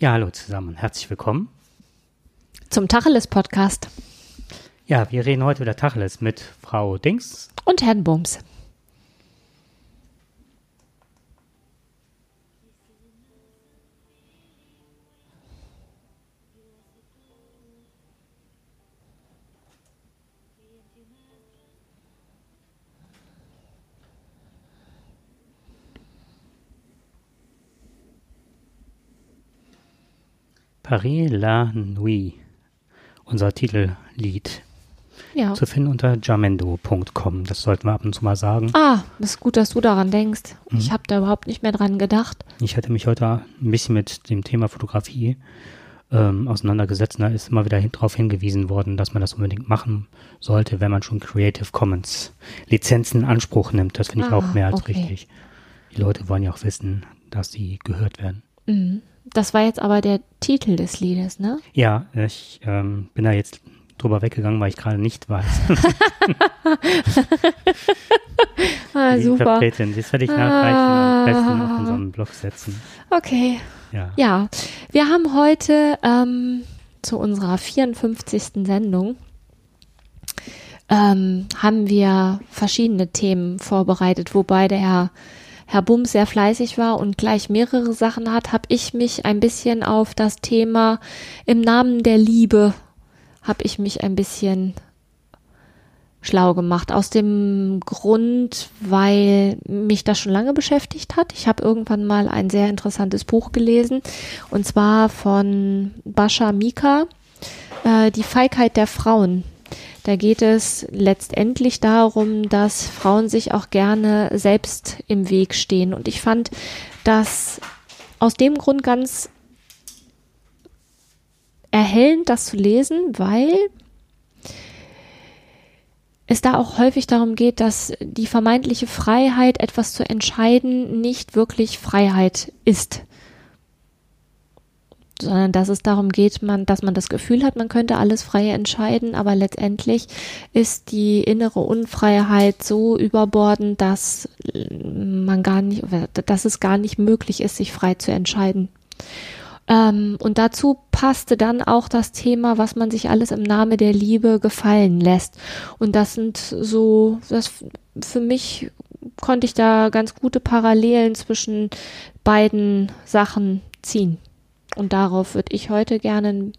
Ja, hallo zusammen und herzlich willkommen. Zum Tacheles-Podcast. Ja, wir reden heute über Tacheles mit Frau Dings. Und Herrn Bums. Paris la Nuit. Unser Titellied. Ja. Zu finden unter jamendo.com. Das sollten wir ab und zu mal sagen. Ah, das ist gut, dass du daran denkst. Mhm. Ich habe da überhaupt nicht mehr dran gedacht. Ich hatte mich heute ein bisschen mit dem Thema Fotografie ähm, auseinandergesetzt. Und da ist immer wieder hin, darauf hingewiesen worden, dass man das unbedingt machen sollte, wenn man schon Creative Commons Lizenzen in Anspruch nimmt. Das finde ich Ah, auch mehr als okay. richtig. Die Leute wollen ja auch wissen, dass sie gehört werden. Mhm. Das war jetzt aber der Titel des Liedes, ne? Ja, ich ähm, bin da jetzt drüber weggegangen, weil ich gerade nicht weiß. Ah, die super. Interpretin, das werde ich nachreichen und am besten auf unserem Blog setzen. Okay. Ja. Ja, wir haben heute ähm, zu unserer 54. Sendung ähm, haben wir verschiedene Themen vorbereitet, wobei der Herr, Herr Bums sehr fleißig war und gleich mehrere Sachen hat, habe ich mich ein bisschen auf das Thema im Namen der Liebe habe ich mich ein bisschen schlau gemacht. Aus dem Grund, weil mich das schon lange beschäftigt hat. Ich habe irgendwann mal ein sehr interessantes Buch gelesen und zwar von Bascha Mika, äh, Die Feigheit der Frauen. Da geht es letztendlich darum, dass Frauen sich auch gerne selbst im Weg stehen. Und ich fand das aus dem Grund ganz erhellend, das zu lesen, weil es da auch häufig darum geht, dass die vermeintliche Freiheit, etwas zu entscheiden, nicht wirklich Freiheit ist. Sondern dass es darum geht, man, dass man das Gefühl hat, man könnte alles frei entscheiden, aber letztendlich ist die innere Unfreiheit so überbordend, dass man gar nicht, dass es gar nicht möglich ist, sich frei zu entscheiden. Ähm, und dazu passte dann auch das Thema, was man sich alles im Namen der Liebe gefallen lässt. Und das sind so, das für mich konnte ich da ganz gute Parallelen zwischen beiden Sachen ziehen. Und darauf würde ich heute gerne,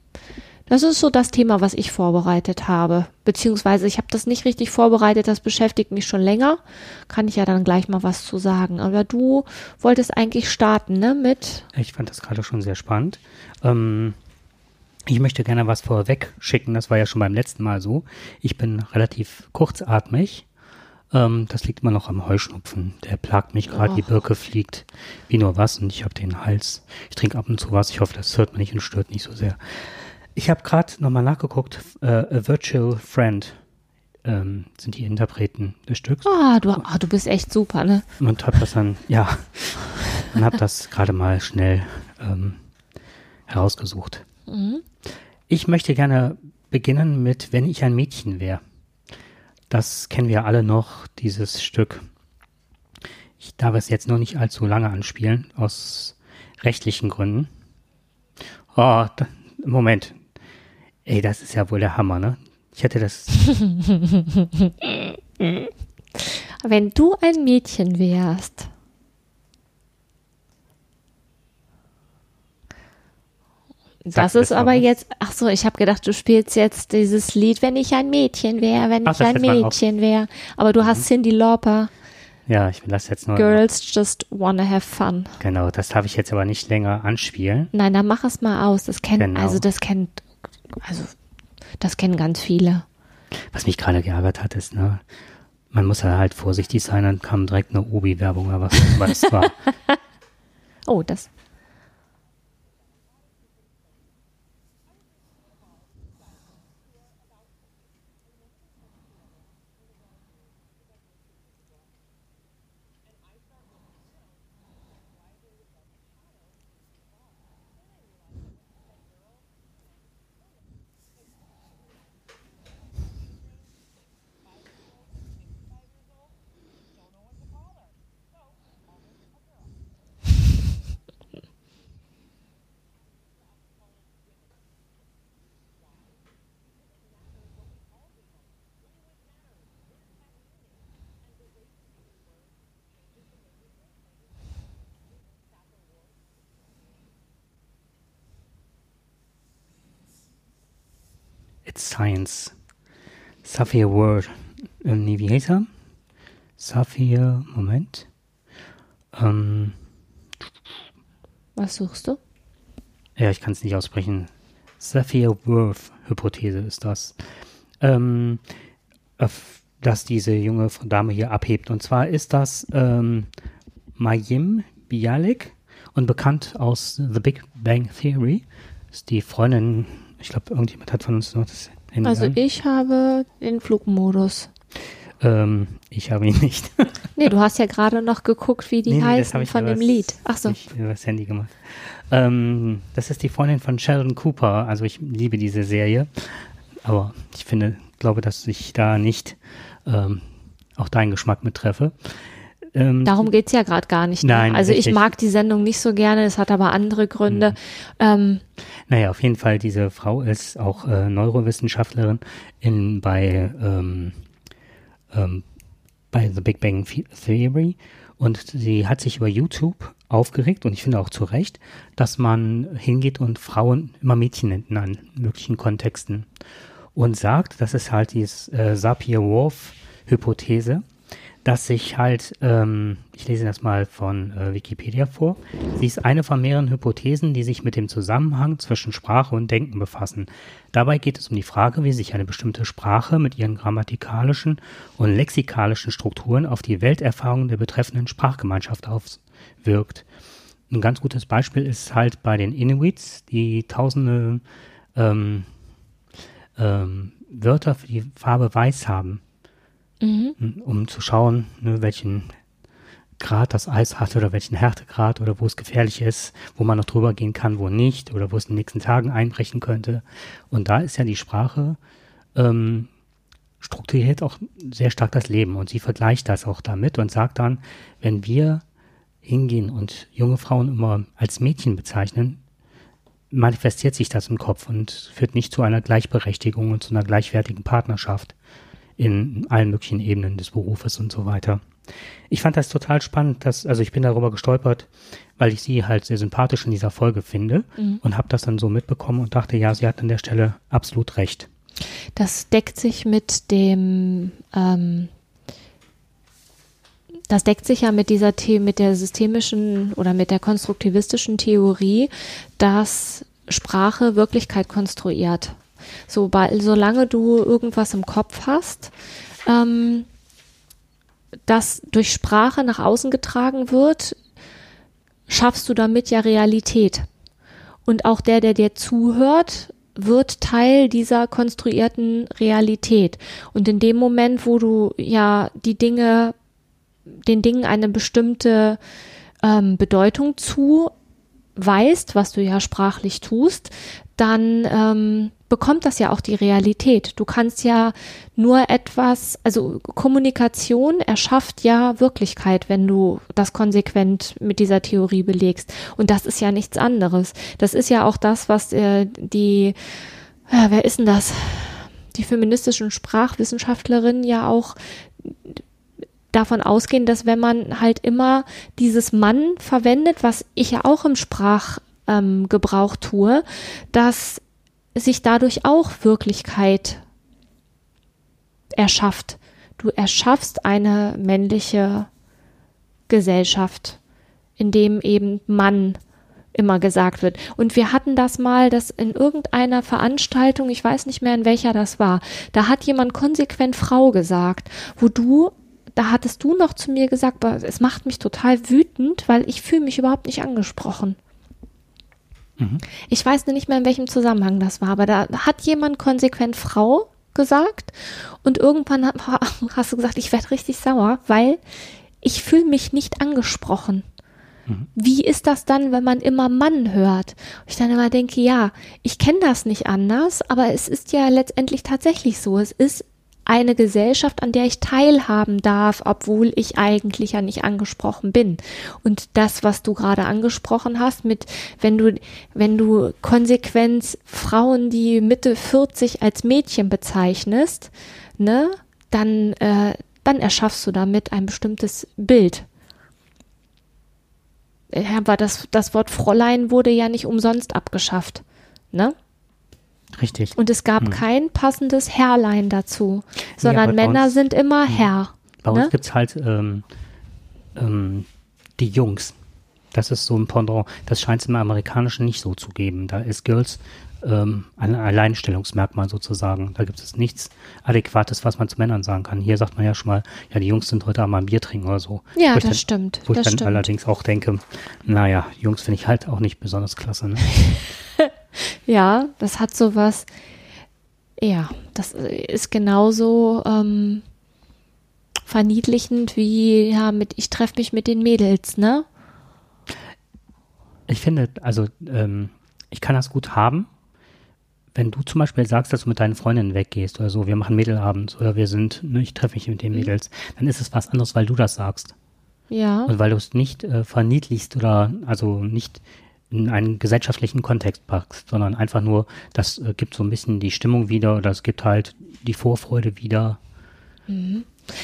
das ist so das Thema, was ich vorbereitet habe. Beziehungsweise ich habe das nicht richtig vorbereitet, das beschäftigt mich schon länger. Kann ich ja dann gleich mal was zu sagen. Aber du wolltest eigentlich starten, ne, mit Ich fand das gerade schon sehr spannend. Ähm, ich möchte gerne was vorweg schicken. Das war ja schon beim letzten Mal so. Ich bin relativ kurzatmig. Ähm, das liegt immer noch am Heuschnupfen. Der plagt mich gerade. Die. Birke fliegt wie nur was und ich habe den Hals. Ich trinke ab und zu was. Ich hoffe, das hört man nicht und stört nicht so sehr. Ich habe gerade nochmal nachgeguckt. Äh, A Virtual Friend ähm, sind die Interpreten des Stücks. Ah, du, ah, du bist echt super, ne? Und habe das dann, ja, und habe das gerade mal schnell ähm, herausgesucht. Mhm. Ich möchte gerne beginnen mit Wenn ich ein Mädchen wäre. Das kennen wir alle noch, dieses Stück. Ich darf es jetzt noch nicht allzu lange anspielen, aus rechtlichen Gründen. Oh, Moment. Ey, das ist ja wohl der Hammer, ne? Ich hätte das. Wenn du ein Mädchen wärst. Das ist aber was. jetzt, ach so, ich habe gedacht, du spielst jetzt dieses Lied, wenn ich ein Mädchen wäre, wenn Ach, ich ein Mhm. Mädchen wäre. Aber du hast Cindy Lauper, Ja, ich will das jetzt nur. Girls just wanna have fun. Genau, das darf ich jetzt aber nicht länger anspielen. Nein, dann mach es mal aus. Das kennt, Genau. also das kennt, also das kennen ganz viele. Was mich gerade geärgert hat, ist, ne, man muss ja halt vorsichtig sein, dann kam direkt eine Obi-Werbung oder was das war. Oh, das. Science. Sapphire World. Ähm, er? Sapphire, Moment. Ähm, Was suchst du? ja, ich kann es nicht aussprechen. Sapphire-Worth-Hypothese ist das. Ähm, dass diese junge Dame hier abhebt. Und zwar ist das ähm, Mayim Bialik und bekannt aus The Big Bang Theory. Ist die Freundin, ich glaube, irgendjemand hat von uns noch das Handy Also an. ich habe den Flugmodus. Ähm, ich habe ihn nicht. Nee, du hast ja gerade noch geguckt, wie die Nee, nee, heißen habe von dem Lied. Ach so. Ich über das Handy gemacht. Ähm, das ist die Freundin von Sheldon Cooper. Also ich liebe diese Serie. Aber ich finde, glaube, dass ich da nicht ähm, auch deinen Geschmack mittreffe. Ähm, Darum geht's ja gerade gar nicht. ne? Nein, also ich richtig. mag die Sendung nicht so gerne, es hat aber andere Gründe. Ähm, Naja, auf jeden Fall, diese Frau ist auch äh, Neurowissenschaftlerin in, bei, ähm, ähm, bei The Big Bang The- Theory und sie hat sich über YouTube aufgeregt und ich finde auch zu Recht, dass man hingeht und Frauen immer Mädchen nennt in allen möglichen Kontexten und sagt, das ist halt dieses äh, Sapir-Whorf-Hypothese, dass sich halt, ähm, ich lese das mal von äh, Wikipedia vor, sie ist eine von mehreren Hypothesen, die sich mit dem Zusammenhang zwischen Sprache und Denken befassen. Dabei geht es um die Frage, wie sich eine bestimmte Sprache mit ihren grammatikalischen und lexikalischen Strukturen auf die Welterfahrung der betreffenden Sprachgemeinschaft auswirkt. Ein ganz gutes Beispiel ist halt bei den Inuits, die tausende ähm, ähm, Wörter für die Farbe weiß haben, mhm. um zu schauen, ne, welchen Grad das Eis hat oder welchen Härtegrad oder wo es gefährlich ist, wo man noch drüber gehen kann, wo nicht oder wo es in den nächsten Tagen einbrechen könnte. Und da ist ja die Sprache ähm, strukturiert auch sehr stark das Leben und sie vergleicht das auch damit und sagt dann, wenn wir hingehen und junge Frauen immer als Mädchen bezeichnen, manifestiert sich das im Kopf und führt nicht zu einer Gleichberechtigung und zu einer gleichwertigen Partnerschaft in allen möglichen Ebenen des Berufes und so weiter. Ich fand das total spannend, dass, also ich bin darüber gestolpert, weil ich sie halt sehr sympathisch in dieser Folge finde und habe das dann so mitbekommen und dachte, ja, sie hat an der Stelle absolut recht. Das deckt sich mit dem, ähm, das deckt sich ja mit dieser The mit der systemischen oder mit der konstruktivistischen Theorie, dass Sprache Wirklichkeit konstruiert. Sobald, solange du irgendwas im Kopf hast, ähm, das durch Sprache nach außen getragen wird, schaffst du damit ja Realität. Und auch der, der dir zuhört, wird Teil dieser konstruierten Realität. Und in dem Moment, wo du ja die Dinge, den Dingen eine bestimmte ähm, Bedeutung zuweist, was du ja sprachlich tust, dann ähm, bekommt das ja auch die Realität. Du kannst ja nur etwas, also Kommunikation erschafft ja Wirklichkeit, wenn du das konsequent mit dieser Theorie belegst. Und das ist ja nichts anderes. Das ist ja auch das, was äh, die, ja, wer ist denn das? Die feministischen Sprachwissenschaftlerinnen ja auch davon ausgehen, dass wenn man halt immer dieses Mann verwendet, was ich ja auch im Sprachgebrauch ähm, Gebrauch tue, dass sich dadurch auch Wirklichkeit erschafft. Du erschaffst eine männliche Gesellschaft, in dem eben Mann immer gesagt wird. Und wir hatten das mal, dass in irgendeiner Veranstaltung, ich weiß nicht mehr in welcher das war, da hat jemand konsequent Frau gesagt, wo du, da hattest du noch zu mir gesagt, "Boah, es macht mich total wütend, weil ich fühle mich überhaupt nicht angesprochen. Ich weiß nicht mehr, in welchem Zusammenhang das war, aber da hat jemand konsequent Frau gesagt und irgendwann ha- hast du gesagt, ich werde richtig sauer, weil ich fühle mich nicht angesprochen. Wie ist das dann, wenn man immer Mann hört? Und ich dann immer denke, ja, ich kenne das nicht anders, aber es ist ja letztendlich tatsächlich so. Es ist eine Gesellschaft, an der ich teilhaben darf, obwohl ich eigentlich ja nicht angesprochen bin. Und das, was du gerade angesprochen hast, mit wenn du, wenn du konsequent Frauen, die Mitte 40 als Mädchen bezeichnest, ne, dann, äh, dann erschaffst du damit ein bestimmtes Bild. Ja, aber das, das Wort Fräulein wurde ja nicht umsonst abgeschafft. Ne? Richtig. Und es gab Hm. kein passendes Herrlein dazu, sondern bei Männer uns- sind immer Hm. Herr. Bei uns Ne? gibt's halt ähm, ähm, die Jungs. Das ist so ein Pendant. Das scheint es im Amerikanischen nicht so zu geben. Da ist Girls ähm, ein Alleinstellungsmerkmal sozusagen. Da gibt es nichts Adäquates, was man zu Männern sagen kann. Hier sagt man ja schon mal, ja, die Jungs sind heute Abend mal ein Bier trinken oder so. Ja, ich das dann, stimmt. Wo ich Das dann stimmt. allerdings auch denke, naja, Jungs finde ich halt auch nicht besonders klasse. Ne? Ja, das hat sowas. Ja, das ist genauso ähm, verniedlichend wie ja mit ich treffe mich mit den Mädels, ne? Ich finde, also ähm, ich kann das gut haben, wenn du zum Beispiel sagst, dass du mit deinen Freundinnen weggehst oder so, wir machen Mädelabend oder wir sind, ne, ich treffe mich mit den Mädels, dann ist es was anderes, weil du das sagst. Ja. Und weil du es nicht äh, verniedlichst oder also nicht in einen gesellschaftlichen Kontext packst, sondern einfach nur, das äh, gibt so ein bisschen die Stimmung wieder oder es gibt halt die Vorfreude wieder.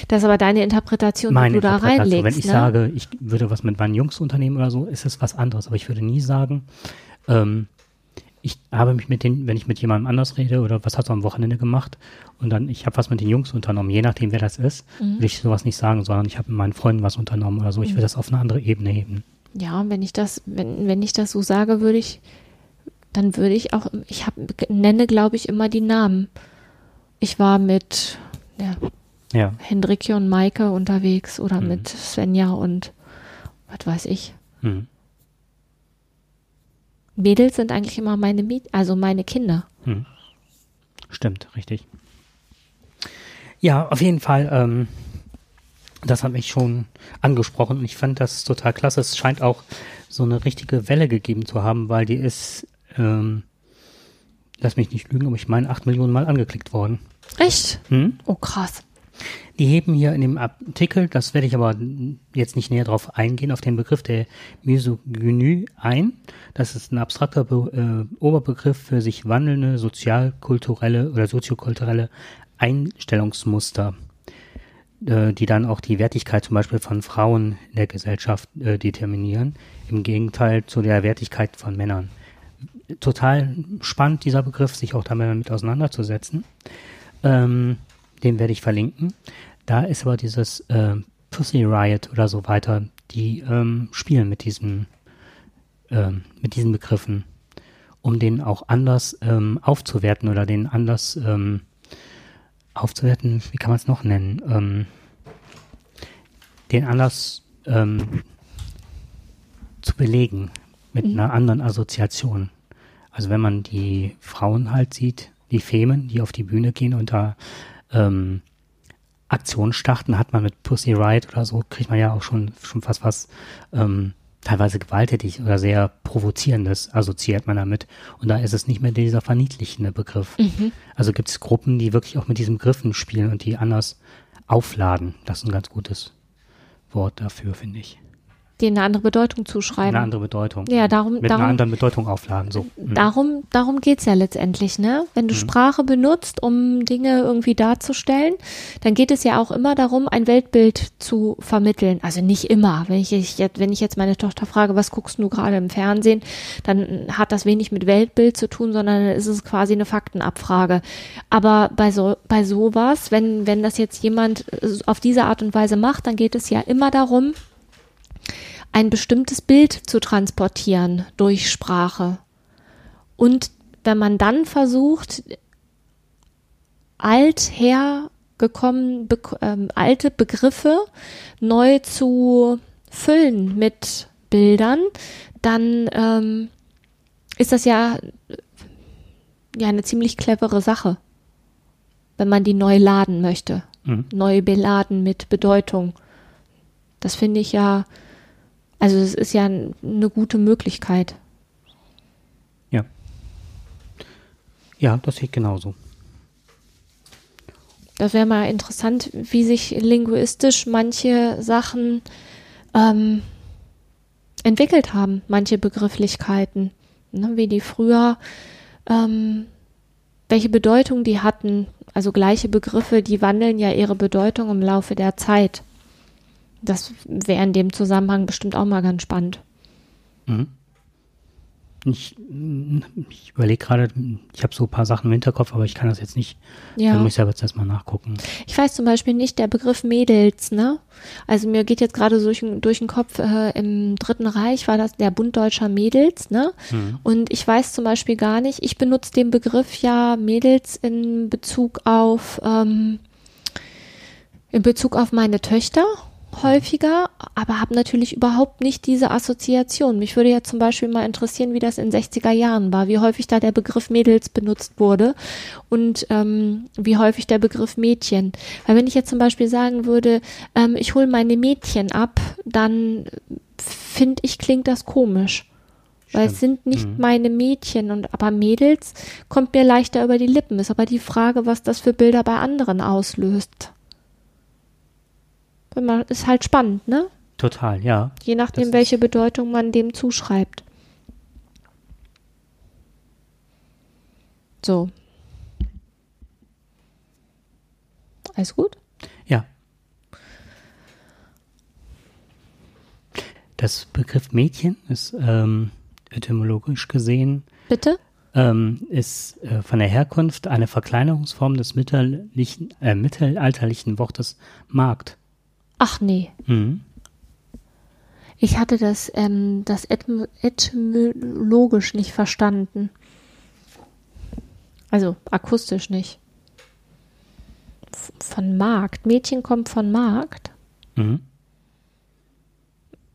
Das ist aber deine Interpretation, die du da reinlegst. Wenn ich ne? sage, ich würde was mit meinen Jungs unternehmen oder so, ist es was anderes. Aber ich würde nie sagen, ähm, ich habe mich mit den, wenn ich mit jemandem anders rede oder was hast du am Wochenende gemacht und dann, ich habe was mit den Jungs unternommen, je nachdem wer das ist, Mhm. würde ich sowas nicht sagen, sondern ich habe mit meinen Freunden was unternommen oder so. Ich würde das auf eine andere Ebene heben. Ja, wenn ich das, wenn, wenn ich das so sage, würde ich, dann würde ich auch, ich hab, nenne, glaube ich, immer die Namen. Ich war mit ja, Ja, Hendrikje und Maike unterwegs oder Mhm. mit Svenja und was weiß ich. hm. Mädels sind eigentlich immer meine Miet, also meine Kinder. Hm. Stimmt, richtig. Ja, auf jeden Fall, ähm, das hat mich schon angesprochen und ich fand das total klasse. Es scheint auch so eine richtige Welle gegeben zu haben, weil die ist, ähm, lass mich nicht lügen, aber ich meine, acht Millionen Mal angeklickt worden. Echt? Hm? Oh, krass. Die heben hier in dem Artikel, das werde ich aber jetzt nicht näher drauf eingehen, auf den Begriff der Misogynie ein. Das ist ein abstrakter Be äh, Oberbegriff für sich wandelnde sozialkulturelle oder soziokulturelle Einstellungsmuster, die dann auch die Wertigkeit zum Beispiel von Frauen in der Gesellschaft äh, determinieren, im Gegenteil zu der Wertigkeit von Männern. Total spannend, dieser Begriff, sich auch damit auseinanderzusetzen. Ähm, den werde ich verlinken. Da ist aber dieses äh, Pussy Riot oder so weiter, die ähm, spielen mit diesem, ähm, mit diesen Begriffen, um den auch anders ähm, aufzuwerten oder den anders ähm, aufzuwerten, wie kann man es noch nennen? Ähm, den anders ähm, zu belegen mit einer anderen Assoziation. Also wenn man die Frauen halt sieht, die Femen, die auf die Bühne gehen und da ähm, Aktionen starten, hat man mit Pussy Riot oder so, kriegt man ja auch schon, schon fast was ähm, teilweise gewalttätig oder sehr provozierendes assoziiert man damit. Und da ist es nicht mehr dieser verniedlichende Begriff. Also gibt es Gruppen, die wirklich auch mit diesen Begriffen spielen und die anders aufladen. Das ist ein ganz gutes Wort dafür, finde ich. Denen eine andere Bedeutung zuschreiben. Eine andere Bedeutung. Ja, darum- Mit darum- einer anderen Bedeutung aufladen. So. Mhm. Darum, darum geht's ja letztendlich, ne? Wenn du Sprache benutzt, um Dinge irgendwie darzustellen, dann geht es ja auch immer darum, ein Weltbild zu vermitteln. Also nicht immer. Wenn ich, ich jetzt, wenn ich jetzt meine Tochter frage, was guckst du gerade im Fernsehen, dann hat das wenig mit Weltbild zu tun, sondern ist es quasi eine Faktenabfrage. Aber bei so, bei sowas, wenn, wenn das jetzt jemand äh, auf diese Art und Weise macht, dann geht es ja immer darum, ein bestimmtes Bild zu transportieren durch Sprache. Und wenn man dann versucht, althergekommen, be ähm, alte Begriffe neu zu füllen mit Bildern, dann ähm, ist das ja, ja eine ziemlich clevere Sache, wenn man die neu laden möchte. Mhm. Neu beladen mit Bedeutung. Das finde ich ja, also es ist ja eine gute Möglichkeit. Ja. Ja, das sehe ich genauso. Das wäre mal interessant, wie sich linguistisch manche Sachen ähm, entwickelt haben, manche Begrifflichkeiten, ne, wie die früher, ähm, welche Bedeutung die hatten. Also gleiche Begriffe, die wandeln ja ihre Bedeutung im Laufe der Zeit. Das wäre in dem Zusammenhang bestimmt auch mal ganz spannend. Mhm. Ich, ich überlege gerade, ich habe so ein paar Sachen im Hinterkopf, aber ich kann das jetzt nicht. Ja. Da muss ich aber jetzt erstmal nachgucken. Ich weiß zum Beispiel nicht, der Begriff Mädels, ne? Also mir geht jetzt gerade durch, durch den Kopf, äh, im Dritten Reich war das der Bund deutscher Mädels, ne? Mhm. Und ich weiß zum Beispiel gar nicht, ich benutze den Begriff ja Mädels in Bezug auf, ähm, in Bezug auf meine Töchter häufiger, aber habe natürlich überhaupt nicht diese Assoziation. Mich würde ja zum Beispiel mal interessieren, wie das in 60er Jahren war, wie häufig da der Begriff Mädels benutzt wurde und ähm, wie häufig der Begriff Mädchen. Weil wenn ich jetzt zum Beispiel sagen würde, ähm, ich hole meine Mädchen ab, dann finde ich, klingt das komisch. Weil es sind nicht Mhm. meine Mädchen und aber Mädels kommt mir leichter über die Lippen. Ist aber die Frage, was das für Bilder bei anderen auslöst. Wenn man- Ist halt spannend, ne? Total, ja. Je nachdem, Das welche Bedeutung man dem zuschreibt. So. Alles gut? Ja. Das Begriff Mädchen ist ähm, etymologisch gesehen Bitte? ähm, ist äh, von der Herkunft eine Verkleinerungsform des mittelalterlichen, äh, mittelalterlichen Wortes Magd. Ach nee. Mhm. Ich hatte das, ähm, das etym etymologisch nicht verstanden. Also akustisch nicht. F von Markt. Mädchen kommt von Markt. Mhm.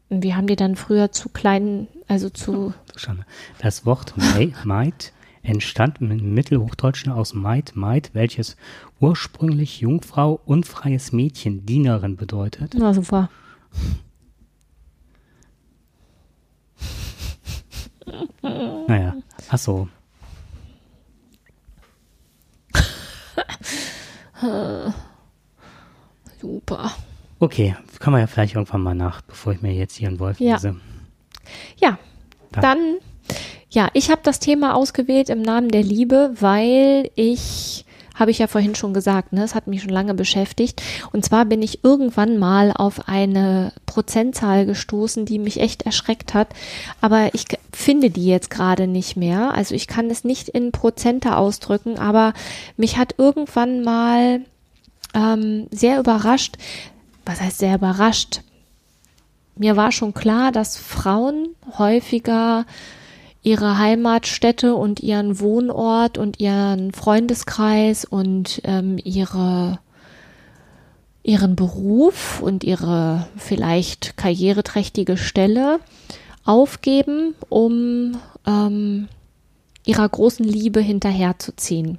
Und wie haben die dann früher zu kleinen, also zu. Schande. Das Wort Mai- Maid entstand im Mittelhochdeutschen aus Maid, Maid, welches ursprünglich Jungfrau, unfreies Mädchen, Dienerin bedeutet. Na super. Naja, ach so. Super. Okay, kann man ja vielleicht irgendwann mal nach, bevor ich mir jetzt hier einen Wolf Ja. lese. Ja, Da- dann, ja, ich habe das Thema ausgewählt im Namen der Liebe, weil ich, habe ich ja vorhin schon gesagt, ne, es hat mich schon lange beschäftigt. Und zwar bin ich irgendwann mal auf eine Prozentzahl gestoßen, die mich echt erschreckt hat. Aber ich finde die jetzt gerade nicht mehr. Also ich kann es nicht in Prozente ausdrücken, aber mich hat irgendwann mal ähm, sehr überrascht. Was heißt sehr überrascht? mir war schon klar, dass Frauen häufiger ihre Heimatstätte und ihren Wohnort und ihren Freundeskreis und ähm, ihre ihren Beruf und ihre vielleicht karriereträchtige Stelle aufgeben, um ähm, ihrer großen Liebe hinterherzuziehen.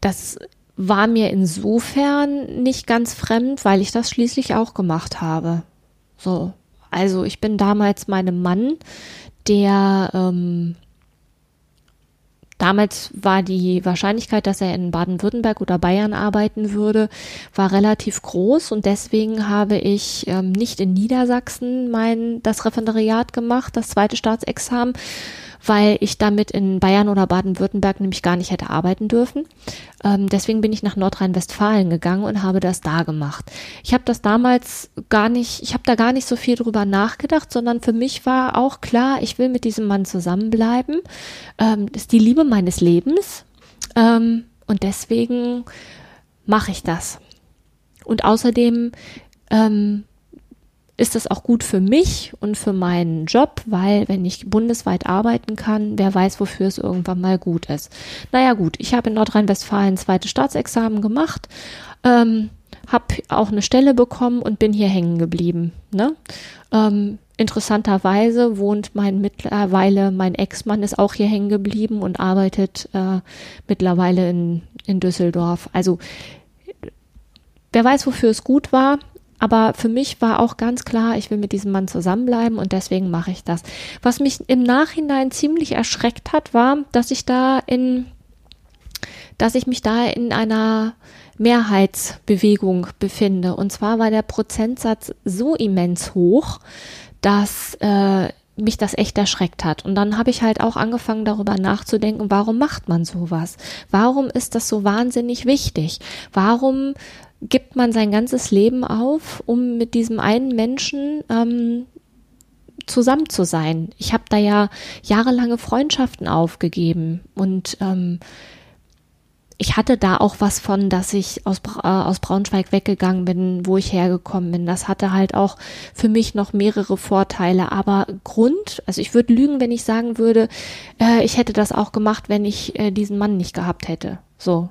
Das war mir insofern nicht ganz fremd, weil ich das schließlich auch gemacht habe. So, also ich bin damals meinem Mann, der ähm, damals war die Wahrscheinlichkeit, dass er in Baden-Württemberg oder Bayern arbeiten würde, war relativ groß. Und deswegen habe ich ähm, nicht in Niedersachsen mein das Referendariat gemacht, das zweite Staatsexamen, weil ich damit in Bayern oder Baden-Württemberg nämlich gar nicht hätte arbeiten dürfen. Ähm, deswegen bin ich nach Nordrhein-Westfalen gegangen und habe das da gemacht. Ich habe das damals gar nicht, ich habe da gar nicht so viel drüber nachgedacht, sondern für mich war auch klar, ich will mit diesem Mann zusammenbleiben. Ähm, das ist die Liebe meines Lebens. Ähm, und deswegen mache ich das. Und außerdem ähm, ist das auch gut für mich und für meinen Job, weil wenn ich bundesweit arbeiten kann, wer weiß, wofür es irgendwann mal gut ist. Naja gut, ich habe in Nordrhein-Westfalen ein zweites Staatsexamen gemacht, ähm, habe auch eine Stelle bekommen und bin hier hängen geblieben. Ne? Ähm, interessanterweise wohnt mein mittlerweile, mein Ex-Mann ist auch hier hängen geblieben und arbeitet äh, mittlerweile in, in Düsseldorf. Also wer weiß, wofür es gut war. Aber für mich war auch ganz klar, ich will mit diesem Mann zusammenbleiben und deswegen mache ich das. Was mich im Nachhinein ziemlich erschreckt hat, war, dass ich da in, dass ich mich da in einer Mehrheitsbewegung befinde. Und zwar war der Prozentsatz so immens hoch, dass äh, mich das echt erschreckt hat. Und dann habe ich halt auch angefangen darüber nachzudenken, warum macht man sowas? Warum ist das so wahnsinnig wichtig? Warum gibt man sein ganzes Leben auf, um mit diesem einen Menschen ähm, zusammen zu sein. Ich habe da ja jahrelange Freundschaften aufgegeben und ähm, ich hatte da auch was von, dass ich aus, äh, aus Braunschweig weggegangen bin, wo ich hergekommen bin. Das hatte halt auch für mich noch mehrere Vorteile. Aber Grund, also ich würde lügen, wenn ich sagen würde, äh, ich hätte das auch gemacht, wenn ich äh, diesen Mann nicht gehabt hätte. So.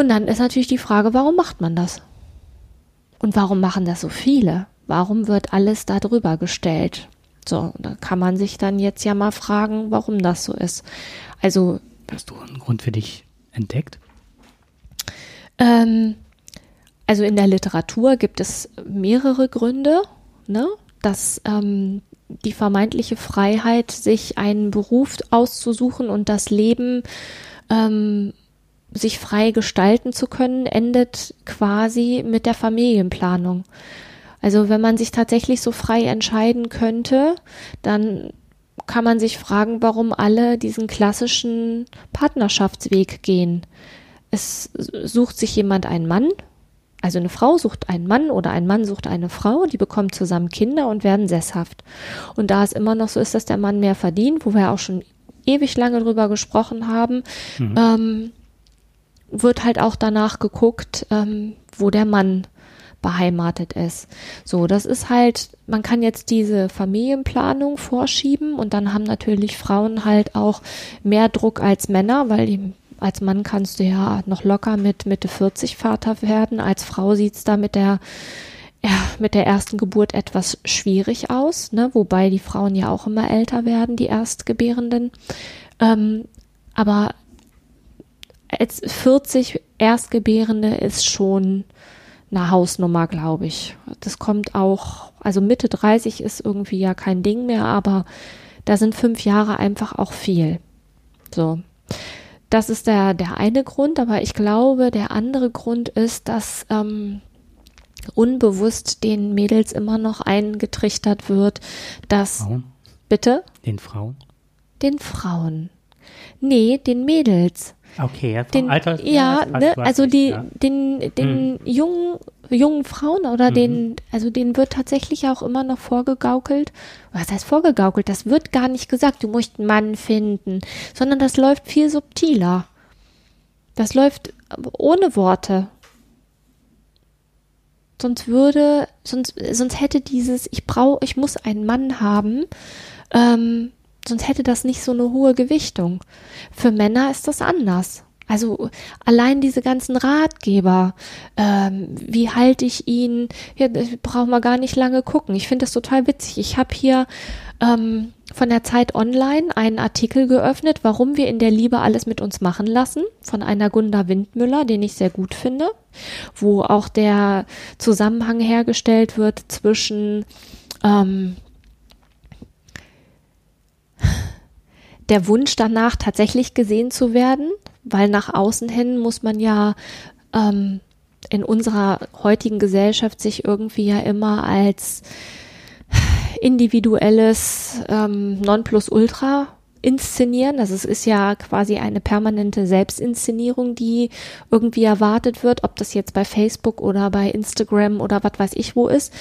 Und dann ist natürlich die Frage, warum macht man das? Und warum machen das so viele? Warum wird alles da drüber gestellt? So, da kann man sich dann jetzt ja mal fragen, warum das so ist. Also. Hast du einen Grund für dich entdeckt? Ähm, also in der Literatur gibt es mehrere Gründe, ne, dass ähm, die vermeintliche Freiheit, sich einen Beruf auszusuchen und das Leben ähm, sich frei gestalten zu können, endet quasi mit der Familienplanung. Also wenn man sich tatsächlich so frei entscheiden könnte, dann kann man sich fragen, warum alle diesen klassischen Partnerschaftsweg gehen. Es sucht sich jemand einen Mann, also eine Frau sucht einen Mann oder ein Mann sucht eine Frau, die bekommen zusammen Kinder und werden sesshaft. Und da es immer noch so ist, dass der Mann mehr verdient, wo wir auch schon ewig lange drüber gesprochen haben, mhm. ähm, wird halt auch danach geguckt, ähm, wo der Mann beheimatet ist. So, das ist halt, man kann jetzt diese Familienplanung vorschieben und dann haben natürlich Frauen halt auch mehr Druck als Männer, weil die, als Mann kannst du ja noch locker mit Mitte 40 Vater werden. Als Frau sieht's da mit der ja, mit der ersten Geburt etwas schwierig aus, ne? wobei die Frauen ja auch immer älter werden, die Erstgebärenden. Ähm, aber als 40 Erstgebärende ist schon eine Hausnummer, glaube ich. Das kommt auch, also Mitte 30 ist irgendwie ja kein Ding mehr, aber da sind fünf Jahre einfach auch viel. So. Das ist der, der eine Grund, aber ich glaube, der andere Grund ist, dass ähm, unbewusst den Mädels immer noch eingetrichtert wird, dass. Frauen? Bitte? Den Frauen? Den Frauen. Nee, den Mädels. Okay, ja, den, Alter. Ja, ne, also die, ja. den, den hm. jungen, jungen Frauen oder mhm. den, also denen wird tatsächlich auch immer noch vorgegaukelt. Was heißt vorgegaukelt? Das wird gar nicht gesagt, du musst einen Mann finden, sondern das läuft viel subtiler. Das läuft ohne Worte. Sonst würde, sonst, sonst hätte dieses, ich brauche, ich muss einen Mann haben, ähm, sonst hätte das nicht so eine hohe Gewichtung. Für Männer ist das anders. Also allein diese ganzen Ratgeber, ähm, wie halte ich ihn, ja, brauchen wir gar nicht lange gucken. Ich finde das total witzig. Ich habe hier ähm, von der Zeit Online einen Artikel geöffnet, warum wir in der Liebe alles mit uns machen lassen, von einer Gunda Windmüller, den ich sehr gut finde, wo auch der Zusammenhang hergestellt wird zwischen ähm, der Wunsch danach, tatsächlich gesehen zu werden, weil nach außen hin muss man ja ähm, in unserer heutigen Gesellschaft sich irgendwie ja immer als individuelles ähm, Nonplusultra inszenieren. Also es ist ja quasi eine permanente Selbstinszenierung, die irgendwie erwartet wird, ob das jetzt bei Facebook oder bei Instagram oder was weiß ich wo ist.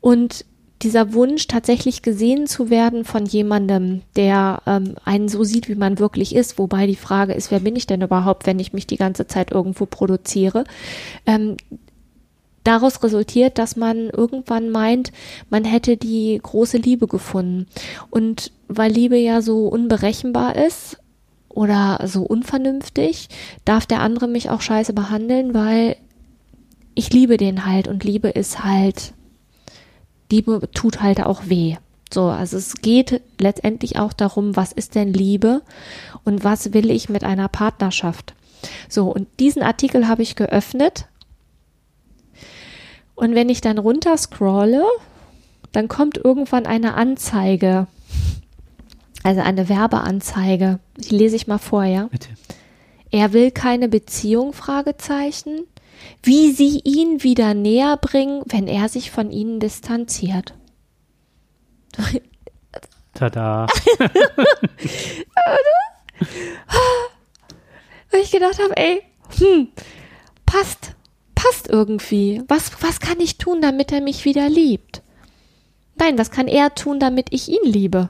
Und dieser Wunsch, tatsächlich gesehen zu werden von jemandem, der ähm, einen so sieht, wie man wirklich ist, wobei die Frage ist, wer bin ich denn überhaupt, wenn ich mich die ganze Zeit irgendwo produziere, ähm, daraus resultiert, dass man irgendwann meint, man hätte die große Liebe gefunden. Und weil Liebe ja so unberechenbar ist oder so unvernünftig, darf der andere mich auch scheiße behandeln, weil ich liebe den halt und Liebe ist halt Liebe tut halt auch weh. So, also es geht letztendlich auch darum, was ist denn Liebe und was will ich mit einer Partnerschaft. So, und diesen Artikel habe ich geöffnet. Und wenn ich dann runter scrolle, dann kommt irgendwann eine Anzeige. Also eine Werbeanzeige. Die lese ich mal vor, ja? Bitte. Er will keine Beziehung, Fragezeichen wie sie ihn wieder näher bringen, wenn er sich von ihnen distanziert. Tada. Weil ich gedacht habe, ey, hm, passt, passt irgendwie. Was, was kann ich tun, damit er mich wieder liebt? Nein, was kann er tun, damit ich ihn liebe?